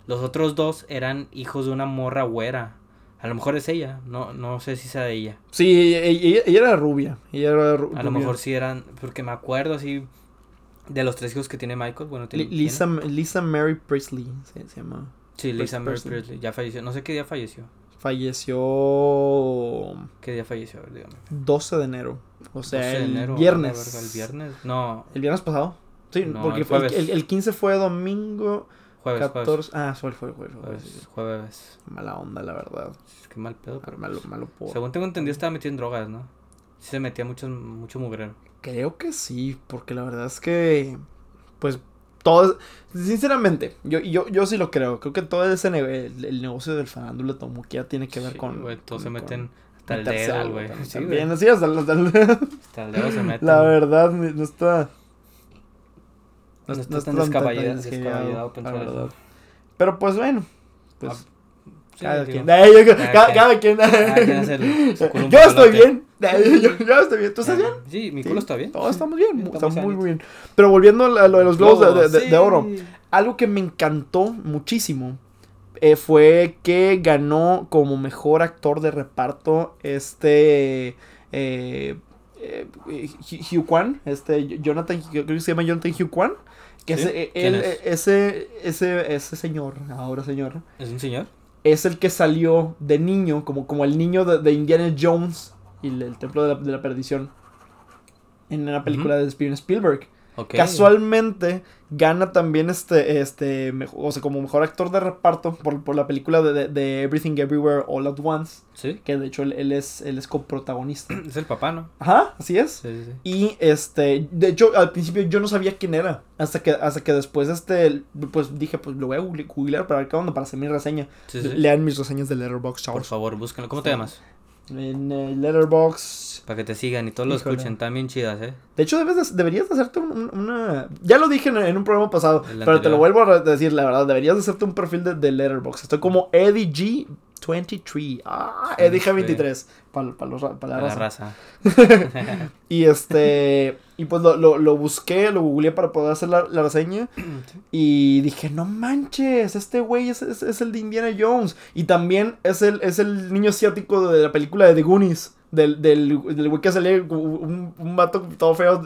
Los otros dos eran hijos de una morra güera. A lo mejor es ella, no, no sé si sea de ella. Sí, ella, ella- ella era rubia. Ella era ru- A lo rubia. mejor sí eran, porque me acuerdo así de los tres hijos que tiene Michael. Bueno, tiene, Lisa, Lisa Mary Presley se, se llama. Sí, Lisa Mary Presley. Presley. Ya falleció. No sé qué día falleció. Falleció ¿Qué día falleció? Dígame. 12 de enero. O sea, 12 de el enero, viernes. a la verga, ¿El viernes? No, ¿El viernes pasado? Sí, No, porque el fue el, el- el 15 fue domingo. Jueves, 14. jueves. Ah, fue el jueves, jueves, jueves, Jueves, sí. jueves. Mala onda, la verdad. Qué mal pedo, pero Malo, pues, malo por. Según tengo entendido estaba metido en drogas, ¿no? Sí se metía mucho, mucho mugrero. Creo que sí, porque la verdad es que. Pues. Todo. Sinceramente, yo, yo, yo sí lo creo. Creo que todo ese el, el negocio del farándula Tomuquia tiene que ver Sí, con. güey, todos se meten con hasta el dedo, güey. Sí. También, sí, hasta, el- hasta el- Hasta el dedo se meten. La verdad, no no. No está tan descaballado- pensar eso. Pero pues bueno. Pues. Ah, Sí, cada digo, quien. [laughs] Yo- cada cada, quien. cada quien. [laughs] su Yo estoy bien. [laughs] Yo, yo estoy bien. ¿Tú estás bien? Sí, mi Sí. culo está bien. Todos estamos bien. Estamos Estamos muy, muy bien. Pero volviendo a lo de los globos de oro. Algo que me encantó muchísimo eh, fue que ganó como mejor actor de reparto este eh, eh, Hugh Kwan, este Jonathan, creo que se llama Jonathan Hugh Kwan, que ¿Sí? ese, eh, ¿Quién él, es? ese, ese, ese señor, ahora señor, ¿Es un señor? es el que salió de niño, como, como el niño de, de Indiana Jones y el, el Templo de la, de la Perdición en una película de Steven Spielberg. Casualmente gana también este, este, o sea, como mejor actor de reparto por, por la película de, de- de Everything Everywhere All at Once, Sí. que de hecho él, él es, él es coprotagonista. [clears throat] Es el papá, ¿no? Ajá, así es. Sí, sí, sí. Y este, de hecho, al principio yo no sabía quién era. Hasta que, hasta que después, este, pues dije, pues lo voy a google- googlear para ver qué onda, para hacer mi reseña. Lean mis reseñas de Letterboxd, Por favor, búscalo. ¿Cómo te llamas? En eh, Letterboxd. Para que te sigan y todos lo Híjole. escuchen. También chidas, ¿eh? De hecho, debes de- deberías de hacerte un- un- una... Ya lo dije en, en un programa pasado, El pero te lo vuelvo a decir, la verdad. Deberías de hacerte un perfil de, de Letterboxd. Estoy como Eddie G23. Ah, Eddie G23. Para la, ra- pa la raza. raza. [laughs] Y este... Y pues lo, lo, lo busqué, lo googleé para poder hacer la, la reseña. [clears throat] Y dije, no manches, este güey es, es- es el de Indiana Jones. Y también es el, es el niño asiático de la película de The Goonies. Del, del, del güey que sale un, un vato todo feo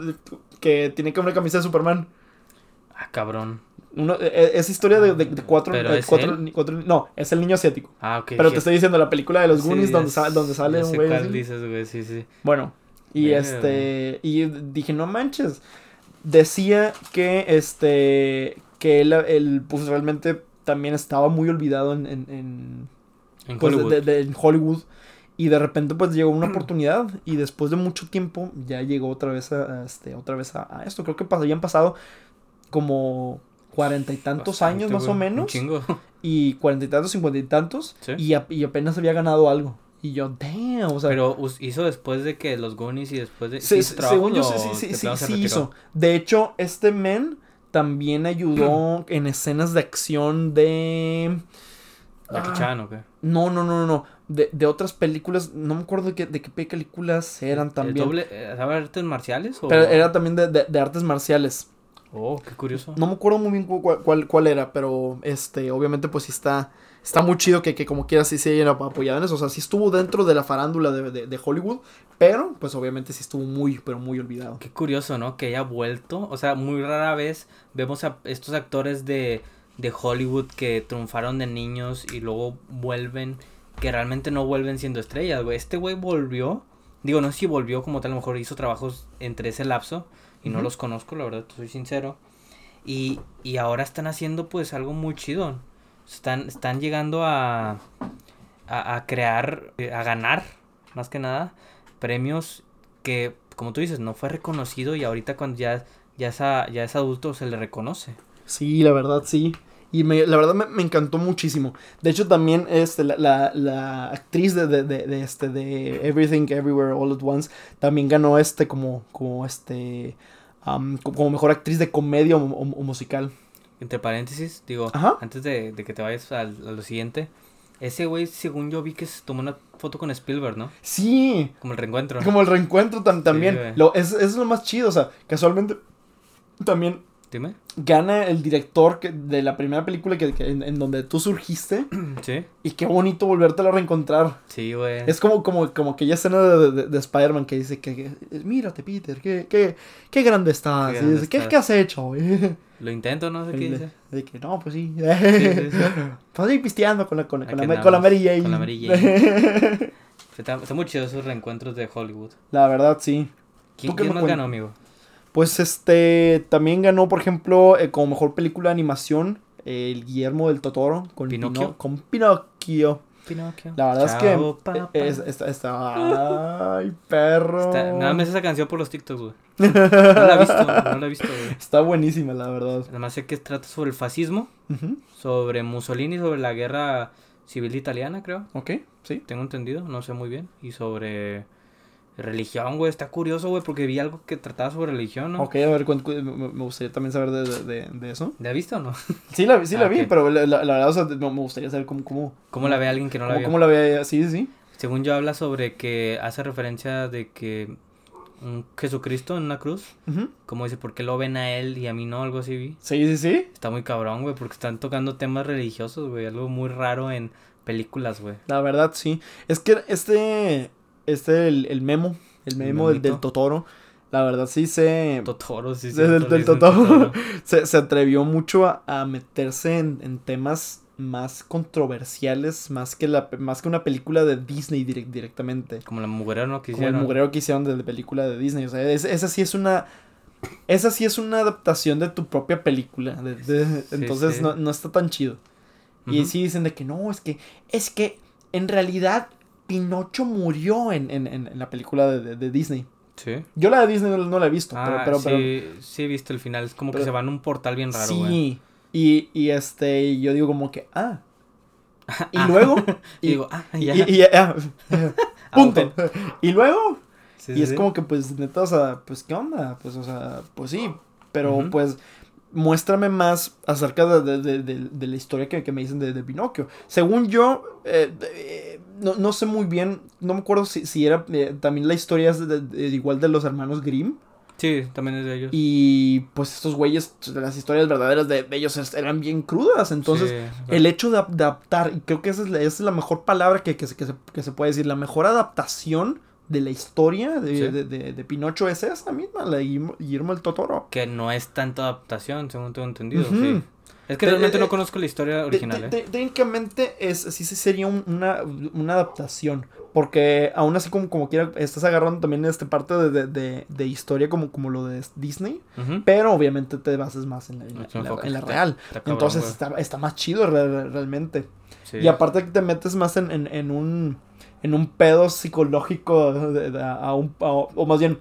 que tiene que una camisa de Superman. Ah, cabrón. Uno, e- e- es historia de, de- de cuatro, ¿Pero eh, cuatro, cuatro- No, es el niño asiático. Ah, ok. Pero te estoy diciendo la película de los Goonies donde, s- sa- donde sale un güey cuál así. dices, güey, sí, sí. Bueno, y este. Y dije, no manches. Decía que este. Que él, él, pues realmente también estaba muy olvidado en. en, en, En pues, Hollywood. de- de- en Hollywood. Y de repente, pues llegó una [clears throat] oportunidad. Y después de mucho tiempo, ya llegó otra vez a, a este, otra vez a, a esto. Creo que pas- habían pasado como cuarenta y tantos Bastante, años más güey, o Un menos. chingo. [laughs] Y cuarenta y tantos, cincuenta y tantos. Sí. Y, a- y apenas había ganado algo. Y yo, damn, o sea. Pero hizo después de que los Goonies y después de. Hizo sí, trabajos según yo, sí, sí, sí, sí, se hizo. De hecho, este men también ayudó [clears throat] en escenas de acción de... Jackie Ah, Chan o qué. No, no, no, no, no. De, de otras películas, no me acuerdo de qué, de qué películas eran ¿El también. doble, eh, ¿Sabe artes marciales? O... Pero era también de, de- de artes marciales. Oh, qué curioso. No me acuerdo muy bien cu- cuál, cuál, cuál era, pero este, obviamente pues sí está, está muy chido que, que como quiera sí se hayan ap- apoyado en eso. O sea, sí estuvo dentro de la farándula de, de- de Hollywood, pero pues obviamente sí estuvo muy, pero muy olvidado. Qué curioso, ¿no? Que haya vuelto. O sea, muy rara vez vemos a estos actores de, de Hollywood que triunfaron de niños y luego vuelven, que realmente no vuelven siendo estrellas, güey. Este güey volvió. Digo, no sé si volvió como tal, a lo mejor hizo trabajos entre ese lapso y no los conozco, la verdad, soy sincero. Y, y ahora están haciendo pues algo muy chido. Están, están llegando a, a, a crear, eh, a ganar, más que nada, premios que, como tú dices, no fue reconocido y ahorita cuando ya, ya, es, a- ya es adulto se le reconoce. Sí, la verdad, sí. Y me, la verdad me, me encantó muchísimo. De hecho, también este, la, la, la actriz de, de, de, de este, de Everything Everywhere All at Once también ganó este como, como este, co- como mejor actriz de comedia o, o- o musical. Entre paréntesis, digo, Ajá. antes de, de que te vayas al- a lo siguiente, ese güey, según yo vi que se tomó una foto con Spielberg, ¿no? Sí, Como el reencuentro. como el reencuentro tam- también. lo, es, es lo más chido, o sea, casualmente también Dime. gana el director que- de la primera película que, que- en, en donde tú surgiste. [clears throat] Sí. Y qué bonito volvértelo a reencontrar. Sí, güey. Es como, como, como aquella escena de, de- de Spider-Man que dice que, que, mírate Peter, qué, qué, qué grande estás. Qué grande dice, ¿Qué, estás". ¿qué has hecho? güey?" [laughs] Lo intento, no [laughs] sé qué dice. de, que no, pues sí. Sí, sí, sí. [laughs] Pues ahí pisteando con la, con, la- con la, con la andamos, Mary Jane. con la Mary Jane. Está, está muy chido esos reencuentros de Hollywood. la verdad, sí. ¿Quién, más ganó, amigo? Pues este, también ganó, por ejemplo, eh, como mejor película de animación, eh, el Guillermo del Totoro con ¿Pinocchio? Pino- con Pinocchio. Pinocchio. La verdad Chao, es que es- está, está, ay, perro. Está- nada más esa canción por los TikToks, güey. [laughs] No la he visto, no la he visto, güey. Está buenísima, la verdad. Además sé que trata sobre el fascismo, sobre Mussolini, sobre la guerra civil italiana, creo. Ok, sí. Tengo entendido, no sé muy bien. Y sobre religión, güey. Está curioso, güey, porque vi algo que trataba sobre religión, ¿no? Ok, a ver, me gustaría también saber de, de, de- eso. ¿La has visto o no? [laughs] Sí la, sí la Ah, vi, ok. pero la, la- la verdad, o sea, me gustaría saber cómo... ¿Cómo, ¿Cómo la ve alguien que no la vio? cómo la ve ella? Sí, sí. Según yo habla sobre que hace referencia de que un Jesucristo en una cruz, Ujú. como dice, ¿por qué lo ven a él y a mí no? Algo así vi. Sí, sí, sí. Está muy cabrón, güey, porque están tocando temas religiosos, güey. Algo muy raro en películas, güey. La verdad, sí. Es que este... Este, el, el memo. El memo del, del. Totoro. La verdad, sí se... Totoro, sí, sí. Del- Totoro. [laughs] Se, se atrevió mucho a, a meterse en, en temas más controversiales, más que, la, más que una película de Disney direct- directamente. Como la mujer no Como el mugrero que hicieron de la película de Disney. O sea, es- esa sí es una. Esa sí es una adaptación de tu propia película. de- de- entonces sí. No, no está tan chido. Y sí dicen de que no, es que. Es que en realidad Pinocho murió en, en, en- la película de, de- de Disney. Sí. Yo la de Disney no, no la he visto, Ah, pero, pero, pero- sí, sí he visto el final. Es como pero- que se van a un portal bien raro, sí. Y, y este, y yo digo como que, ah. [laughs] Y Ah. luego. [laughs] Y digo, ah, y, ya. y- y- ah, [laughs] punto. Y luego. Sí, y es sí. como que, pues, neta, o sea, pues, ¿qué onda? Pues, o sea, pues sí. Pero, pues, muéstrame más acerca de, de- de- la historia que, que me dicen de, de Pinocchio. Según yo, eh, eh, no, no sé muy bien, no me acuerdo si, si era eh, también la historia es de- de- igual de los hermanos Grimm. Sí, también es de ellos. Y, pues, estos güeyes, las historias verdaderas de, de ellos eran bien crudas. Entonces, Sí, el hecho de adaptar, y creo que esa es la, esa es la mejor palabra que, que, se, que, se, que se puede decir, la mejor adaptación de la historia de, Sí. de, de- Pinocho es esa misma, la de Guillermo, Guillermo el Totoro. Que no es tanto adaptación, según tengo entendido. Sí. Es que realmente eh, no conozco la historia original, Te- ¿eh? te- te- Técnicamente es, sí, sí sería un- una, una adaptación. Porque aún así como, como quiera, estás agarrando también este parte de, de- de- de historia como, como lo de Disney. Pero obviamente te bases más en la, en la- Te en la- enfocas, en la está- real. cabrón, Entonces está, está más chido re- re- realmente. Sí. Y aparte que te metes más en, en, un en un pedo psicológico a un, a- o más bien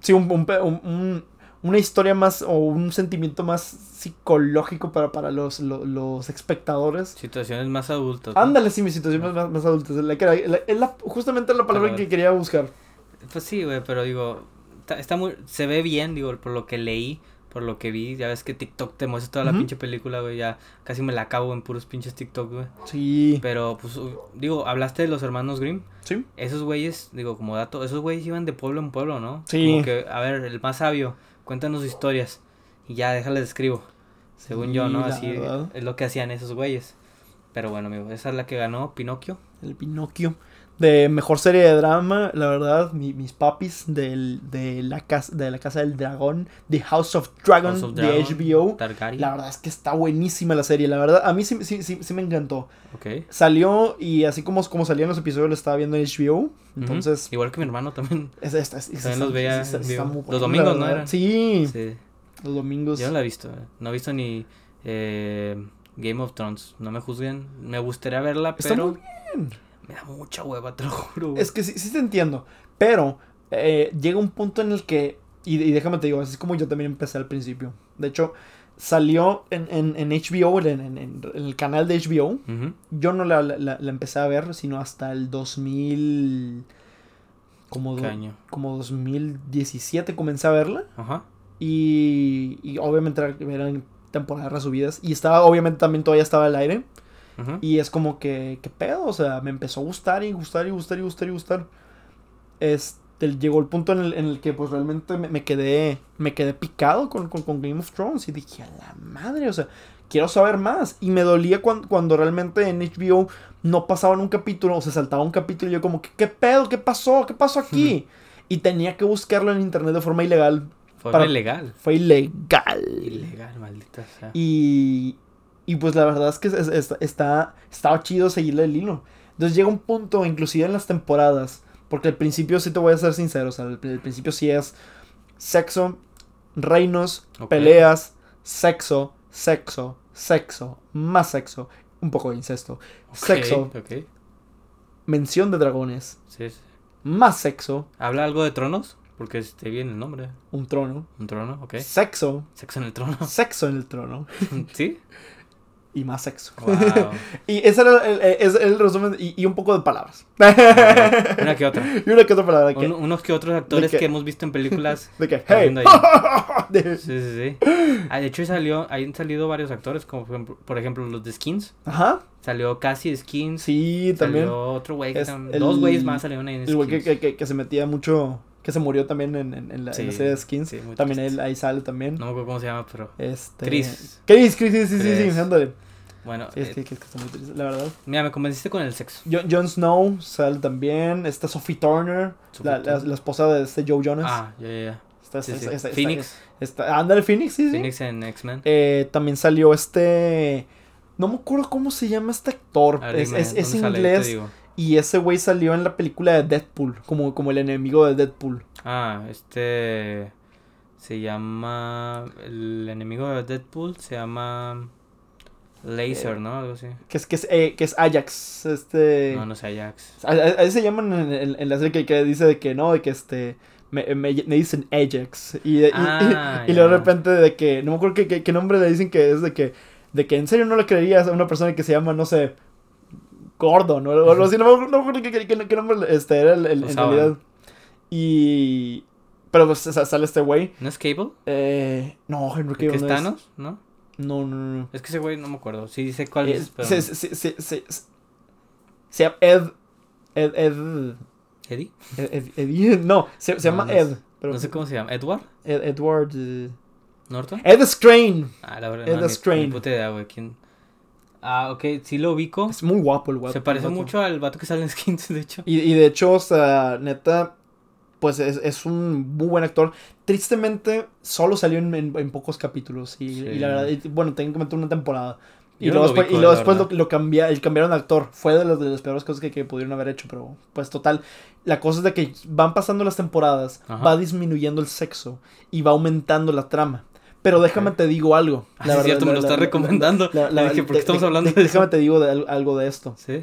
sí un, un- un- una historia más o un sentimiento más psicológico para, para los, lo- los, espectadores. Situaciones más adultas. ¿no? Ándale, sí, mi situación más, más, más adulta. Es la la- la- justamente la palabra que quería buscar. Pues sí, güey, pero digo, está, está muy, se ve bien, digo, por lo que leí, por lo que vi, ya ves que TikTok te muestra toda la pinche película, güey, ya casi me la acabo en puros pinches TikTok, güey. Sí. Pero, pues, digo, hablaste de los hermanos Grimm, Sí. esos güeyes, digo, como dato, esos güeyes iban de pueblo en pueblo, ¿no? Sí. Como que, a ver, el más sabio, cuéntanos historias, y ya, déjales escribo, según yo, ¿no? Así verdad. es lo que hacían esos güeyes. Pero bueno, amigo, esa es la que ganó Pinocchio. El Pinocchio. De mejor serie de drama, la verdad, mi- mis papis del, de, la casa, de la Casa del Dragón, The House of Dragon, House of de Dragon, HBO. Targaryen. La verdad es que está buenísima la serie, la verdad, a mí sí, sí, sí, sí me encantó. Salió y así como, como salían los episodios lo estaba viendo en HBO, entonces... Igual que mi hermano también. es- es- es- es- También los veía Los domingos, ¿no eran? Sí, Sí. los domingos. Yo no la he visto. eh. No he visto ni eh, Game of Thrones. No me juzguen. Me gustaría verla, Está pero muy bien. Me da mucha hueva, te lo [laughs] juro. güey. Es que sí, sí te entiendo, pero eh, llega un punto en el que, y, y déjame te digo, así es como yo también empecé al principio. De hecho, salió en, en, en HBO, en, el canal de HBO. Yo no la, la- la empecé a ver, sino hasta el 2000... Como, ¿Qué do- como 2017 comencé a verla. Ajá. Y, y obviamente era- eran temporadas resubidas. Y estaba, obviamente también todavía estaba al aire. Ujú. Y es como que, ¿qué pedo? O sea, me empezó a gustar y gustar y gustar y gustar y gustar. Este, llegó el punto en el, en el que pues realmente me, me quedé, me quedé picado con, con, con Game of Thrones y dije, a la madre, o sea, quiero saber más. Y me dolía cuando, cuando realmente en HBO no pasaban un capítulo o se saltaba un capítulo y yo como, que, ¿qué pedo? ¿Qué pasó? ¿Qué pasó aquí? Y tenía que buscarlo en internet de forma ilegal. Fue para- ilegal. Fue ilegal. Ilegal, maldita sea. Y, y pues la verdad es que es- es- está, estaba chido seguirle el hilo. Entonces llega un punto, inclusive en las temporadas, porque al principio sí te voy a ser sincero, o sea, al, al principio sí es sexo, reinos, peleas, sexo, sexo, sexo, más sexo, un poco de incesto, sexo, mención de dragones, Sí, sí. más sexo, ¿Habla algo de tronos? Porque esté bien el nombre. un trono, Un trono, ok. sexo, Sexo en el trono. sexo en el trono [laughs] ¿Sí? Y más sexo. Wow. [laughs] Y ese era el, el- es el resumen y, y un poco de palabras. Una que otra. [laughs] Y una que otra palabra. Un- unos que otros actores que- que hemos visto en películas. [laughs] de que, hey. De- Sí, sí, sí. Ah, de hecho, salió, han salido varios actores, como por ejemplo, los de Skins. Ajá. Salió casi Skins. Sí, también. Salió otro güey. el- Dos güeyes más salieron ahí en El güey Skins. que, que, que se metía mucho. Que se murió también en, en, en la, en la Sí, serie de Skins. sí, también triste. él ahí sale también. No me acuerdo cómo se llama, pero. Este. Chris. Chris, Chris, sí, sí, sí, sí, Chris. ándale. Bueno, Sí, es eh, que, que- que está muy triste, la verdad. mira, me convenciste con el sexo. Jon, Jon Snow sale también. Está Sophie Turner, Sophie la, la, esposa de este Joe Jonas. Ah, ya, ya, ya. Está, Sí, está- sí. está- está- Phoenix. está- ándale, Phoenix, sí, sí. Phoenix en X-Men. Eh, también salió este. No me acuerdo cómo se llama este actor. Ver, es dime, es, inglés. Y ese güey salió en la película de Deadpool. Como, como el enemigo de Deadpool. Ah, este. Se llama. El enemigo de Deadpool se llama. Laser, Eh, ¿no? Algo así. Que es, que es, eh, que es Ajax. Este. No, no sé, Ajax. A, a- a- se llaman en, en- en la serie que, que dice de que no, de que este. Me, me- me dicen Ajax. Y, y, Ah, y, luego de repente de que. No me acuerdo qué, qué- qué nombre le dicen que es de que. De que en serio no le creerías a una persona que se llama, no sé. Gordon o algo así. No me acuerdo, qué, nombre este, era el, el- en realidad. Y. Pero pues sa- sale este güey. ¿No es Cable? Eh, no, Henry ¿El que Cavill es no es. Thanos? ¿No? No, no, no. no. Es que ese güey no me acuerdo. Sí sé cuál Eh, es, pero. se, se, se, Ed. Ed. Ed. ¿Eddie? Ed, Ed- Ed- no, se, se No, llama no Ed. Pero No sé cómo se llama. ¿Edward? Ed- Edward. eh, ¿Norton? Ed Scrane. Ah, la verdad. Ed no, ni- Skrein. Ni puta idea, güey. ¿Quién? Ah, ok, sí lo ubico. Es muy guapo el guapo. Se parece vato. mucho al vato que sale en [laughs] Skins, de hecho. Y, y de hecho, o sea, neta, pues es, es un muy buen actor. Tristemente, solo salió en, en- en pocos capítulos. Y, Sí. y la verdad, y, bueno, técnicamente una temporada. Y Yo luego, lo después, y luego después lo, lo cambia, el cambiaron de actor. Fue de las, de las peores cosas que, que pudieron haber hecho. Pero, pues, total. La cosa es de que van pasando las temporadas, Ajá. va disminuyendo el sexo y va aumentando la trama. Pero déjame te digo algo. Ah, sí, es cierto, me lo estás recomendando. la- dije, ¿por qué de- estamos hablando de- de? Déjame te digo algo de esto. Sí.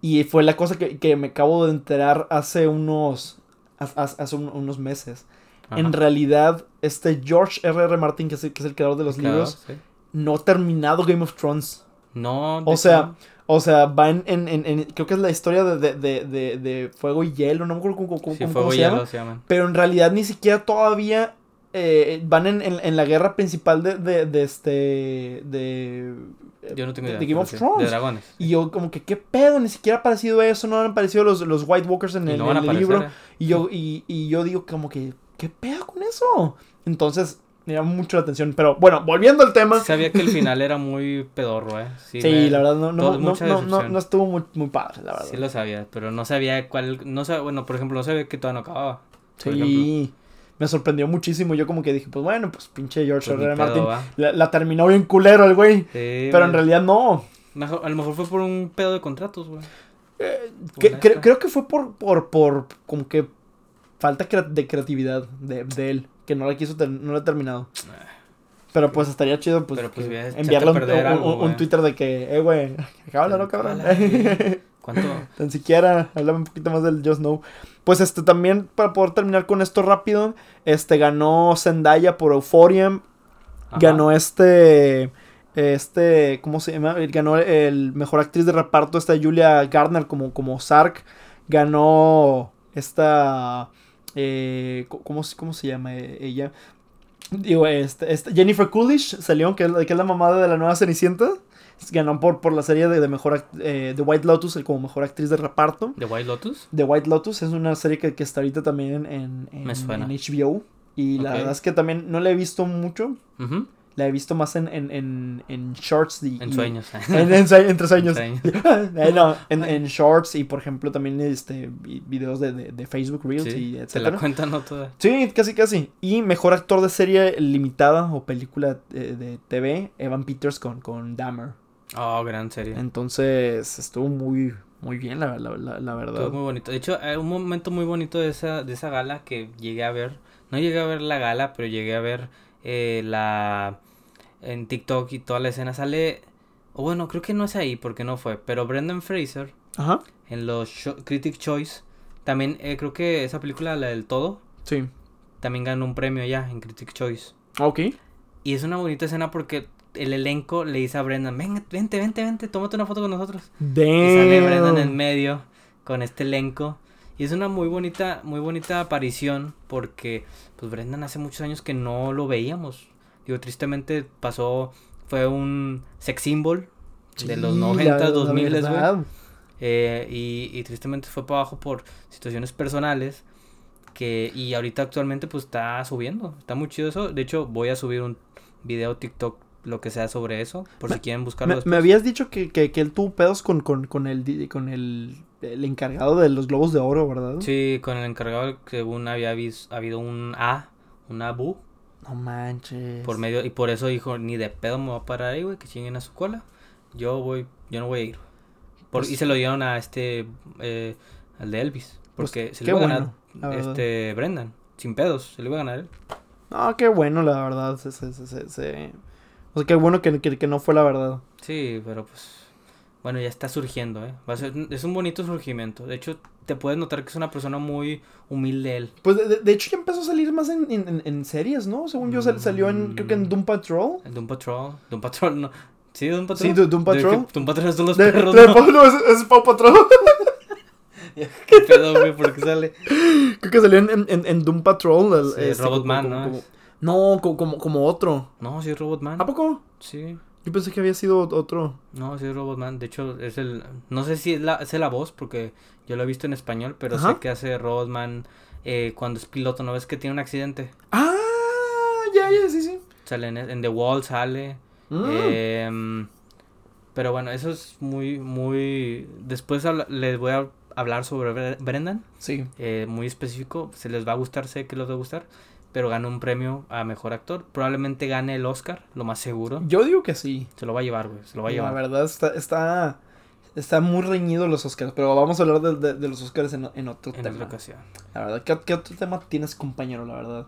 Y fue la cosa que, que me acabo de enterar hace unos, hace un- unos meses. Ajá. En realidad, este George R. R. Martin, que es el, que es el creador de los Claro, libros, sí. no ha terminado Game of Thrones. No, O sea, o sea, va en, en- en- en- creo que es la historia de, de, de, Fuego y Hielo, no me acuerdo cómo, cómo- sí, cómo- fuego cómo y se llama. hielo se llaman. Pero en realidad ni siquiera todavía eh, van en, en- en la guerra principal de, de, de este... De, Yo no tengo de- idea. de Game of sí, Thrones. De dragones. Y yo como que, ¿qué pedo? Ni siquiera ha aparecido eso, no han aparecido los, los White Walkers en el, no en libro. eh. Y yo, y, y yo digo como que, ¿qué pedo con eso? Entonces, me llama mucho la atención. Pero bueno, volviendo al tema. Sabía que el final era muy pedorro, ¿eh? Sí, Sí, me- la verdad no, no, no, no, estuvo muy, muy padre, la verdad. Sí lo sabía, pero no sabía cuál... No sabía, bueno, por ejemplo, no sabía que todavía no acababa. Sí, me sorprendió muchísimo. Yo como que dije, pues bueno, pues pinche George Pues R. R. pedo, Martin. La, la terminó bien culero el güey. Sí, Pero en realidad no. Mejor- a lo mejor fue por un pedo de contratos, güey. Eh, que- Honesta. cre- creo que fue por, por, por como que falta de creatividad de, de él, que no la quiso, ter- no la ha terminado. Pero pues estaría chido pues, Pero, pues, enviarle un, algo. Twitter de que, eh, güey, [laughs] háblalo, cabrón. [laughs] ¿Cuánto? [laughs] Tan siquiera, háblame un poquito más del Just Know. Pues este también, para poder terminar con esto rápido, este ganó Zendaya por Euphoria. Ganó este. Este. ¿Cómo se llama? Ganó el mejor actriz de reparto, esta Julia Gardner como, como Sark. Ganó esta. eh, ¿cómo, se- ¿Cómo se llama ella? Digo, este, este- Jennifer Coolidge salió, que que es la mamada de la nueva Cenicienta. Ganó por, por la serie de, de mejor eh, de White Lotus como mejor actriz de reparto. ¿De White Lotus? The White Lotus es una serie que, que está ahorita también en, en, Me suena. en HBO. Y la verdad es que también no la he visto mucho. La he visto más en, en, en, en shorts. y- En sueños. [laughs] En, entre sueños. [laughs] Eh, no, en, shorts y por ejemplo también este vi- videos de, de, de Facebook Reels Sí, y se la cuentan no toda. Sí, casi casi. Y mejor actor de serie limitada o película eh, de TV, Evan Peters con, con Dahmer. Oh, gran serie. Entonces estuvo muy, muy bien la, la, la, la verdad. Estuvo muy bonito. De hecho, hay un momento muy bonito de esa, de esa gala que llegué a ver. No llegué a ver la gala, pero llegué a ver eh, la... En TikTok y toda la escena sale... O bueno, creo que no es ahí porque no fue. Pero Brendan Fraser Ajá. en los Critic Choice. También eh, creo que esa película, la del todo, Sí. también ganó un premio ya en Critic Choice. Ok. Y es una bonita escena porque el elenco le dice a Brendan, Venga, vente, vente, vente, tómate una foto con nosotros. Damn. Y sale Brendan en medio con este elenco. Y es una muy bonita, muy bonita aparición porque pues Brendan hace muchos años que no lo veíamos. Digo, tristemente pasó, fue un sex symbol de los Sí, 90, la- la 2000, güey. Eh, y, y tristemente fue para abajo por situaciones personales. Que, y ahorita actualmente pues está subiendo. Está muy chido eso. De hecho, voy a subir un video TikTok, lo que sea sobre eso. Por si quieren buscarlo Me, después. me habías dicho que, que, que él tuvo pedos con, con, con, el, con el, el encargado de los globos de oro, ¿verdad? Sí, con el encargado según había vis- habido un A, un abu, No manches. por medio, y por eso dijo, ni de pedo me voy a parar ahí, güey, que chinguen a su cola. Yo voy, yo no voy a ir. Por- Pues- y se lo dieron a este, eh, al de Elvis. Pues, Porque se le iba a ganar este Brendan, sin pedos, se le iba a ganar él. No, qué bueno, la verdad. Se, se, se- se- O sea, qué bueno que, que, que no fue la verdad. Sí, pero pues, bueno, ya está surgiendo, ¿eh? Va a ser, es un bonito surgimiento. De hecho, te puedes notar que es una persona muy humilde él. Pues de, de- hecho ya empezó a salir más en, en, en- en series, ¿no? Según yo sal- salió en, creo que en. Doom Patrol. El Doom Patrol, Doom Patrol, no. Sí, Doom Patrol. Sí, Do- Doom Patrol. Doom Patrol son los De, perros, de- ¿no? no, es, es Paw Patrol. [laughs] ¿Qué pedo, güey? ¿Por qué sale? creo que salió en, en, en- en Doom Patrol. el- Sí, este, Robotman, como- ¿no? como- no, como, como, como otro. No, sí es Robotman. ¿A poco? Sí. Yo pensé que había sido otro. No, sí es Robotman. De hecho, es el... No sé si es la, es la voz, porque yo lo he visto en español, pero Ajá. sé que hace Robotman eh, cuando es piloto. ¿No ves que tiene un accidente? Ah, ya, ya, sí, sí. Sale en, en The Wall, sale. Mm. Em, Pero bueno, eso es muy, muy... Después les voy a hablar sobre Bre- Brendan, Sí. eh, muy específico. Se les va a gustar, sé que les va a gustar. Pero ganó un premio a mejor actor. Probablemente gane el Oscar, lo más seguro. Yo digo que sí. Se lo va a llevar, güey. Se lo va a La llevar. verdad está, está, está muy reñido los Oscars, pero vamos a hablar de, de- de los Oscars en, en otro En tema. otra ocasión. La verdad, ¿qué, qué otro tema tienes, compañero? La verdad.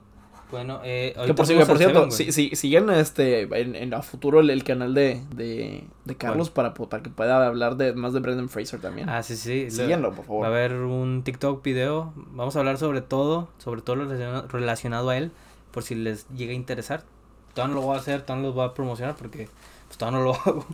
Bueno, eh, Que por, que por cierto, si, si- siguen este, en, en a futuro el, el canal de, de, de Carlos para, para que pueda hablar de más de Brendan Fraser también. Ah, sí, sí. Lo- Síguenlo, por favor. Va a haber un TikTok video. Vamos a hablar sobre todo, sobre todo lo relaciona- relacionado a él, por si les llega a interesar. Todavía no lo voy a hacer, todavía no lo voy a promocionar porque pues, todavía no lo [laughs] hago.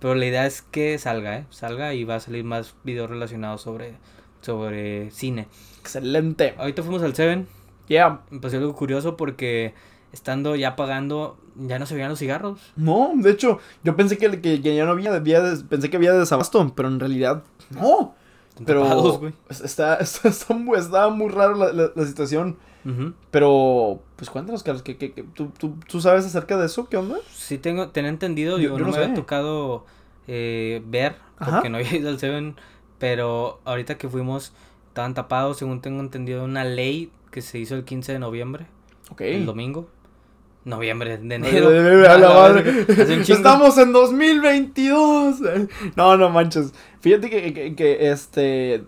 Pero la idea es que salga, ¿eh? Salga y va a salir más videos relacionados sobre, sobre cine. Excelente. Ahorita fuimos al Seven. Yeah. Me pasó algo curioso porque estando ya pagando, ya no se veían los cigarros. No, de hecho, yo pensé que, que, que ya no había, había des- pensé que había desabasto, pero en realidad no. Están Pero tapados, está, [laughs] está, está muy, estaba muy raro la, la- la situación. Pero, pues cuéntanos, Carlos, ¿qué, qué, qué- tú, tú, tú sabes acerca de eso? ¿Qué onda? Sí, tengo, tenía entendido, Yo- no no me había tocado eh, ver, Ajá. porque no había [laughs] ido al Seven, pero ahorita que fuimos, estaban tapados, según tengo entendido, una ley que se hizo el 15 de noviembre, Ok. el domingo. Noviembre, de enero. la madre. Estamos en 2022. [laughs] No, no manches. Fíjate que, que, que, este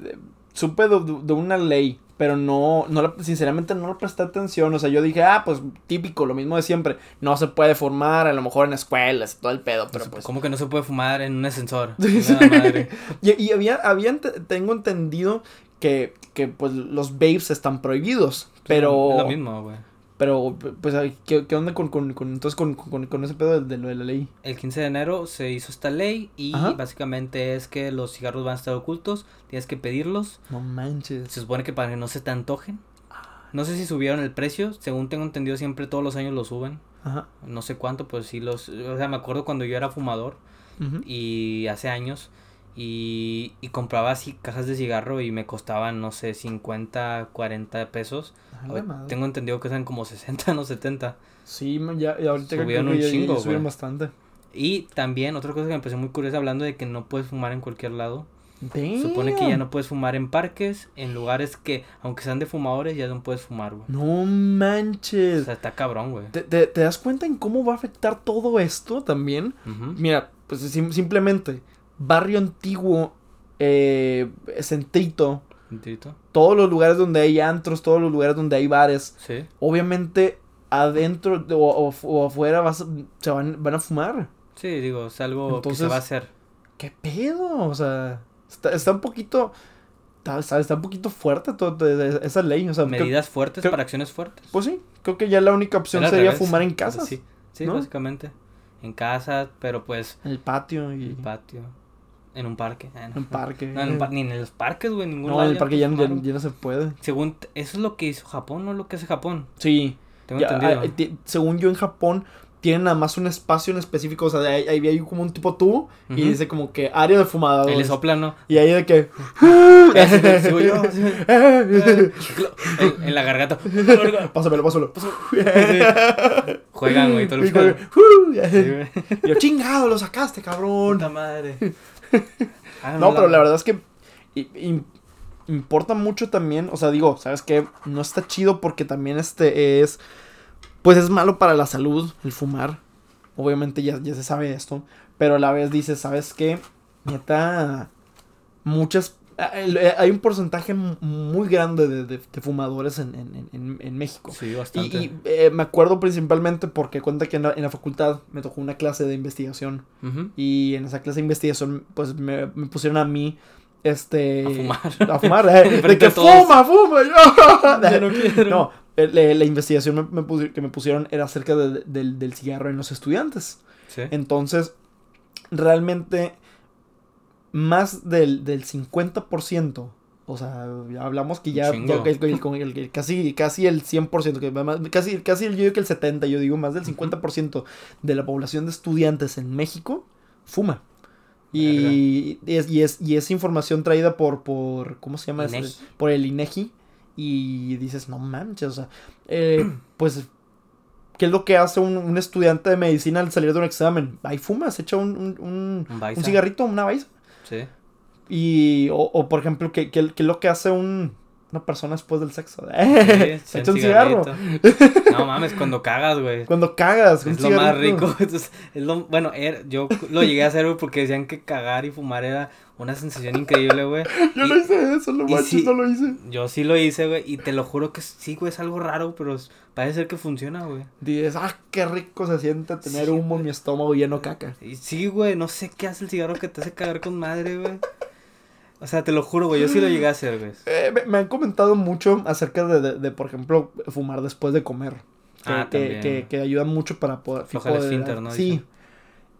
supe de, de una ley, pero no, no la- sinceramente no le presté atención. O sea, yo dije, ah, pues típico, lo mismo de siempre. No se puede formar, a lo mejor en escuelas todo el pedo, pero pues. ¿Cómo que no se puede fumar en un ascensor? [laughs] Sí. Nada madre. [laughs] Y, y había, había tengo entendido que, que pues los babes están prohibidos. Pero. Es lo mismo, güey. Pero, pues, ¿qué, qué onda con, con, con- entonces con, con, con ese pedo de, de lo de la ley? El 15 de enero se hizo esta ley y Ajá. básicamente es que los cigarros van a estar ocultos, tienes que pedirlos. No manches. Se supone que para que no se te antojen. No sé si subieron el precio, según tengo entendido siempre todos los años lo suben. Ajá. No sé cuánto, pues sí los... O sea, me acuerdo cuando yo era fumador y hace años y, y compraba así cajas de cigarro y me costaban, no sé, 50, 40 pesos. Tengo entendido que eran como 60, no 70. Sí, ya, y ahorita Subieron que un chingo, subieron bastante. Y también otra cosa que me pareció muy curiosa hablando de que no puedes fumar en cualquier lado. Supone que ya no puedes fumar en parques, en lugares que, aunque sean de fumadores, ya no puedes fumar, güey. No O manches. sea, está cabrón, güey. ¿Te, te, te das cuenta en cómo va a afectar todo esto también? Mira, pues sim- simplemente, barrio antiguo, eh, centrito, Tantito. todos los lugares donde hay antros, todos los lugares donde hay bares, Sí. obviamente adentro de- o, o- o afuera vas a- se van, van a fumar. Sí, digo, es algo que se va a hacer. ¿Qué pedo? O sea, está, está un poquito, está, está- un poquito fuerte todo, todo esa ley. O sea, creo- Medidas fuertes creo- para acciones fuertes. pues sí, creo que ya la única opción sería revés. fumar en casa, Sí, sí ¿no? básicamente. En casa, pero pues en el patio y el patio. En un parque. En un parque. No, en un par- ni en los parques, güey, en ningún No, en el parque ya, ya- ya no se puede. Según, eso es lo que hizo Japón, no lo que hace Japón. Sí. Tengo Ya, entendido. ah, ti- según yo en Japón tienen nada más un espacio en específico, o sea, ahí, ahí hay como un tipo tubo y dice como que área de Ahí fumadores. le soplan, ¿no? Y ahí de que [laughs] sigo en, [laughs] en la garganta. Pásamelo, pásamelo. Juegan, güey, todo el Y como, juego. Sí, güey. Y yo, chingado, lo sacaste, cabrón. Puta madre. Ah, No, pero la verdad es que importa mucho también, o sea, digo, ¿sabes qué? No está chido porque también este es, pues es malo para la salud el fumar. Obviamente ya, ya se sabe esto, pero a la vez dices, ¿sabes qué? Neta, muchas... ah, eh, Hay un porcentaje muy grande de, de- de fumadores en, en- en- en México. Sí, bastante. y, eh, me acuerdo principalmente porque cuenta que en la, en la facultad me tocó una clase de investigación. Y en esa clase de investigación, pues me, me pusieron a mí, este... A fumar. A fumar, eh, [laughs] [laughs] de que fuma, fuma. yo. [laughs] No quiero. No, el- eh, la investigación me- me pusi- que me pusieron era acerca de- del, del cigarro en los estudiantes. Sí. Entonces, realmente, más del, del 50%, o sea, hablamos que ya, con el- que casi, casi el 100%, que más- casi, casi yo digo que el 70%, yo digo más del 50% de la población de estudiantes en México fuma. Y, es, y, es, y es información traída por, por ¿cómo se llama? INEGI. por el INEGI. Y dices, no manches, o sea, eh, [clears throat] pues, ¿qué es lo que hace un, un estudiante de medicina al salir de un examen? Y fuma, se echa un, un, un, un cigarrito, una baisa. Y, o, o, por ejemplo, ¿qué, qué, qué es lo que hace un, una persona después del sexo? [laughs] Sí, se echa un cigarro. [laughs] No mames, cuando cagas, güey. Cuando cagas, Es lo más rico. [laughs] Entonces, es lo, bueno, era- yo lo llegué a hacer, güey, porque decían que cagar y fumar era una sensación increíble, güey. Yo Y- no hice eso, lo sí- no lo hice. Yo sí lo hice, güey, y te lo juro que sí, güey, es algo raro, pero parece ser que funciona, güey. Dices, ah, qué rico se siente tener Sí, humo en mi estómago lleno caca. Sí, güey, no sé qué hace el cigarro que te hace cagar con madre, güey. O sea, te lo juro, güey, yo sí lo llegué a hacer, güey. Eh, me, me han comentado mucho acerca de, de, de, por ejemplo, fumar después de comer. Que, Ah, que, también. que, que ayuda mucho para poder... Afloja el esfínter, ¿no? Sí.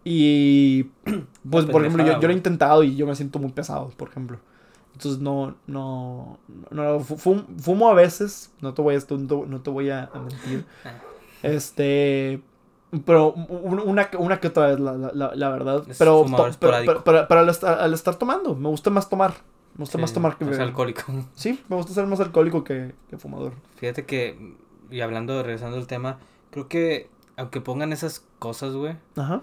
Y, [clears throat] pues, por ejemplo, yo, yo lo he intentado y yo me siento muy pesado, por ejemplo. Entonces, no, no, no, fu- fum- fumo a veces, no te voy a, no te- voy a, a mentir. Ah. Este, pero un- una, una que otra vez, la, la, la- verdad. Es Pero, pero, pero- pero- al, estar, al estar tomando, me gusta más tomar. Me gusta más tomar que es beber. alcohólico. [laughs] Sí, me gusta ser más alcohólico que, que fumador. Fíjate que, y hablando, regresando al tema, creo que aunque pongan esas cosas, güey, Ajá.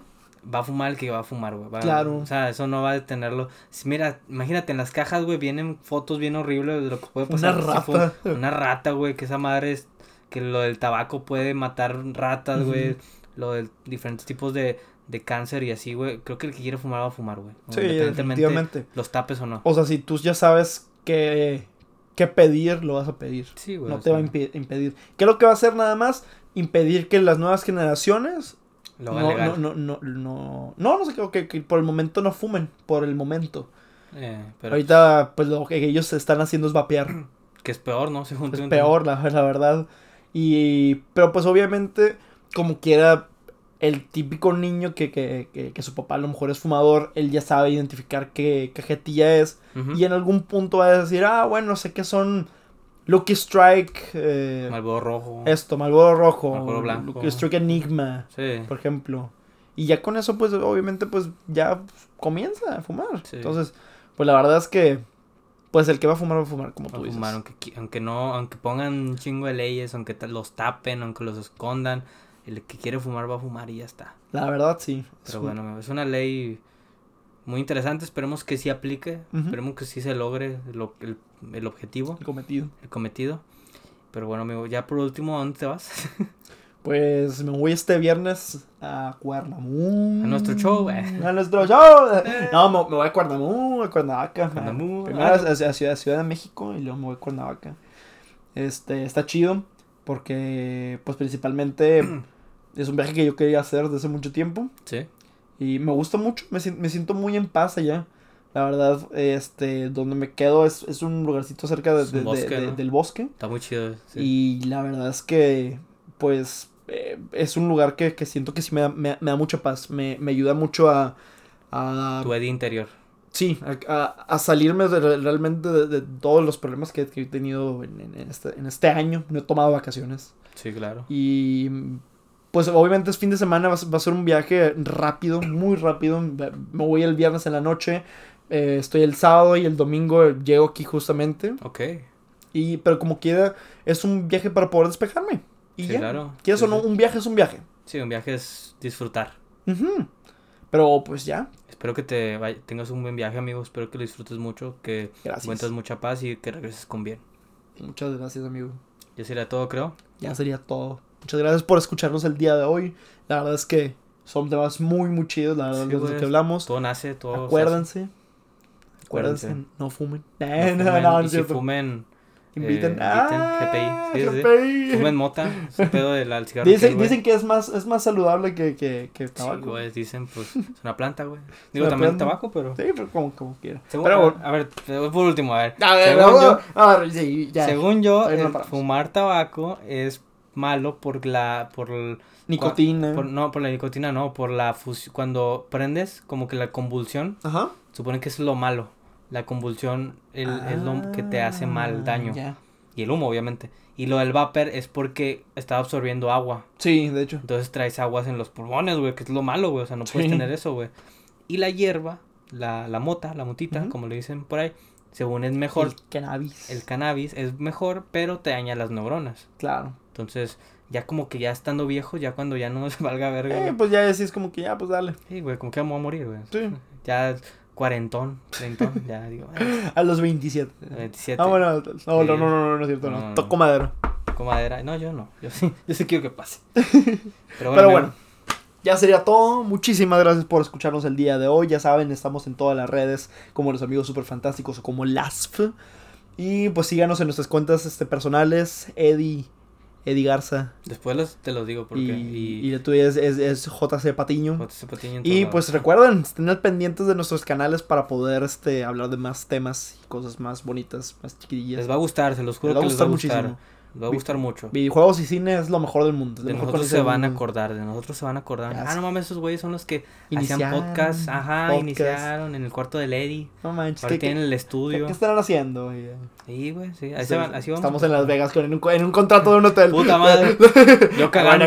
va a fumar el que va a fumar, güey. Claro. O sea, eso no va a detenerlo. Mira, imagínate, en las cajas, güey, vienen fotos bien horribles de lo que puede Una pasar. si rata. una rata, güey, que esa madre es... Que lo del tabaco puede matar ratas, güey. Lo de diferentes tipos de, de cáncer y así, güey. Creo que el que quiere fumar va a fumar, güey. Sí, Independientemente definitivamente. los tapes o no. O sea, si tú ya sabes qué, qué pedir, lo vas a pedir. Sí, güey. no te va a impedir. ¿Qué es lo que va a hacer nada más? Impedir que las nuevas generaciones Lo hagan no, no, no, no, no, no, no sé, que, que, que por el momento no fumen, por el momento. Eh, pero Ahorita, pues lo que ellos están haciendo es vapear. [clears throat] que es peor, ¿no? Según Es peor, la, la verdad. Y, pero pues obviamente, como quiera, el típico niño que, que, que, que su papá a lo mejor es fumador, él ya sabe identificar qué cajetilla es. Y en algún punto va a decir, ah, bueno, sé que son Lucky Strike, eh, Marlboro rojo. esto, Malboro Rojo, Marlboro blanco. Lucky Strike Enigma, Sí. por ejemplo. Y ya con eso, pues, obviamente, pues, ya comienza a fumar. Sí. Entonces, pues, la verdad es que, pues, el que va a fumar va a fumar, como Va tú dices. fumar, aunque, aunque no, aunque pongan un chingo de leyes, aunque los tapen, aunque los escondan, el que quiere fumar va a fumar y ya está. La verdad, sí. Pero Es- bueno, es una ley muy interesante, esperemos que sí aplique, Ujú. esperemos que sí se logre lo- el, el objetivo, el cometido. el cometido. Pero bueno, amigo, ya por último, ¿a dónde te vas? [laughs] Pues me voy este viernes a Cuernamú. A nuestro show, eh. A nuestro show. [laughs] No, me, me voy a Cuernamú, a Cuernavaca. Cuernamú, Primero ah. a, a Ciudad, Ciudad de México y luego me voy a Cuernavaca. Este, está chido porque, pues principalmente [clears throat] es un viaje que yo quería hacer desde hace mucho tiempo sí, y me gusta mucho, me, me siento muy en paz allá. La verdad, este, donde me quedo es, es un lugarcito cerca de- Es un de- de- bosque, de- ¿no? del bosque. está muy chido. sí. Y la verdad es que, pues, eh, es un lugar que, que siento que sí me da, me, me da mucha paz. Me, me ayuda mucho a... a Tu Eddie interior. Sí, a, a- salirme de- realmente de, de todos los problemas que, que he tenido en, en- este, en este año. No he tomado vacaciones. Sí, claro. Y pues obviamente es fin de semana, va a, ser- va a ser un viaje rápido, muy rápido. Me voy el viernes en la noche, eh, estoy el sábado y el domingo llego aquí justamente. Ok. Y, pero como quiera, es un viaje para poder despejarme. Y Sí, ya. claro. ¿Quieres Sí, o no? Un viaje es un viaje. Sí, un viaje es disfrutar. Ujú. Pero pues ya. Espero que te vaya- tengas un buen viaje, amigo. Espero que lo disfrutes mucho, que Gracias. encuentres mucha paz y que regreses con bien. Muchas gracias, amigo. Ya sería todo, creo. Ya sería todo. Muchas gracias por escucharnos el día de hoy. La verdad es que son temas muy, muy chidos. La verdad, Sí, de los que hablamos. Todo nace, todo. se Acuérdense. Acuérdense. Acuérdense. No fumen. No [laughs] No, fumen, no, si fumen, Inviten. eh, ah, GPI, sí, sí. GPI. fumen mota. [laughs] Ese pedo del al cigarro. Dicen, güey. dicen que es más, es más saludable que, que, que Sí, tabaco. güey, dicen, pues, [laughs] es una planta, güey. Digo, también planta. tabaco, pero... Sí, pero como, como quiera. Según- pero a, ver, por último, a ver. A ver, según yo, a ver, sí, ya. según yo, no fumar tabaco es malo por la... por Nicotina. Por- no, por la nicotina no, por la fusión. Cuando prendes, como que la convulsión, Ajá. supone que es lo malo. La convulsión el- es lo que te hace mal daño. Ah, Ya. Y el humo, obviamente. Y lo del vapor es porque está absorbiendo agua. Sí, de hecho. Entonces traes aguas en los pulmones, güey, que es lo malo, güey. O sea, no puedes tener eso, güey. Y la hierba, la, la mota, la motita, como le dicen por ahí, según es mejor, El cannabis. el cannabis es mejor, pero te daña las neuronas. Claro. Entonces, ya como que ya estando viejo, ya cuando ya no [laughs] se valga verga. Eh, pues ya decís como que ya, pues dale. Sí, güey, como que vamos a morir, güey. Sí. Ya cuarentón, treintón, ya digo, ah, [laughs] A los 27. 27. Ah, bueno, no, no, no, no, no, es cierto, No, no. no. Toco madera. Con madera. No, yo no. Yo sí, yo sí quiero que pase. [laughs] Pero Pero amigo, bueno, ya sería todo. Muchísimas gracias por escucharnos el día de hoy. Ya saben, estamos en todas las redes como los amigos super fantásticos o como LASF. Y pues síganos en nuestras cuentas este, personales, Eddie, Eddie Garza. Después los- te los digo porque. Y, Y, tuya es, es, es JC Patiño. JC Patiño Y pues recuerden, estén pendientes de nuestros canales para poder este, hablar de más temas y cosas más bonitas, más chiquillas. Les va a gustar, se los juro Les va a que les va a gustar. muchísimo. Va a gustar mucho. Videojuegos y cine es lo mejor del mundo. De nosotros se van a acordar, de nosotros se van a acordar. Ah, no mames, esos güeyes son los que Iniciaron hacían podcast. Ajá, podcast. iniciaron en el cuarto del Eddie. No manches, Ahora ¿qué, tienen el estudio. qué estarán haciendo? oye? Sí, güey, sí. Así, Sí, van- así vamos. Estamos en Las Vegas con, en, un, en un contrato de un hotel. Puta madre. [laughs] Yo cagando.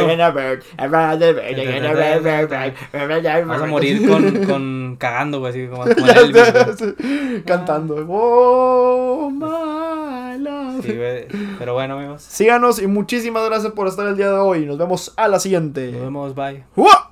Vas a morir con, con cagando, güey, así como, como en [laughs] Elvis, Cantando. Oh, my love. Sí, güey. Pero bueno, amigos. Síganos y muchísimas gracias por estar el día de hoy. Nos vemos a la siguiente. Nos vemos, bye. ¡Uah!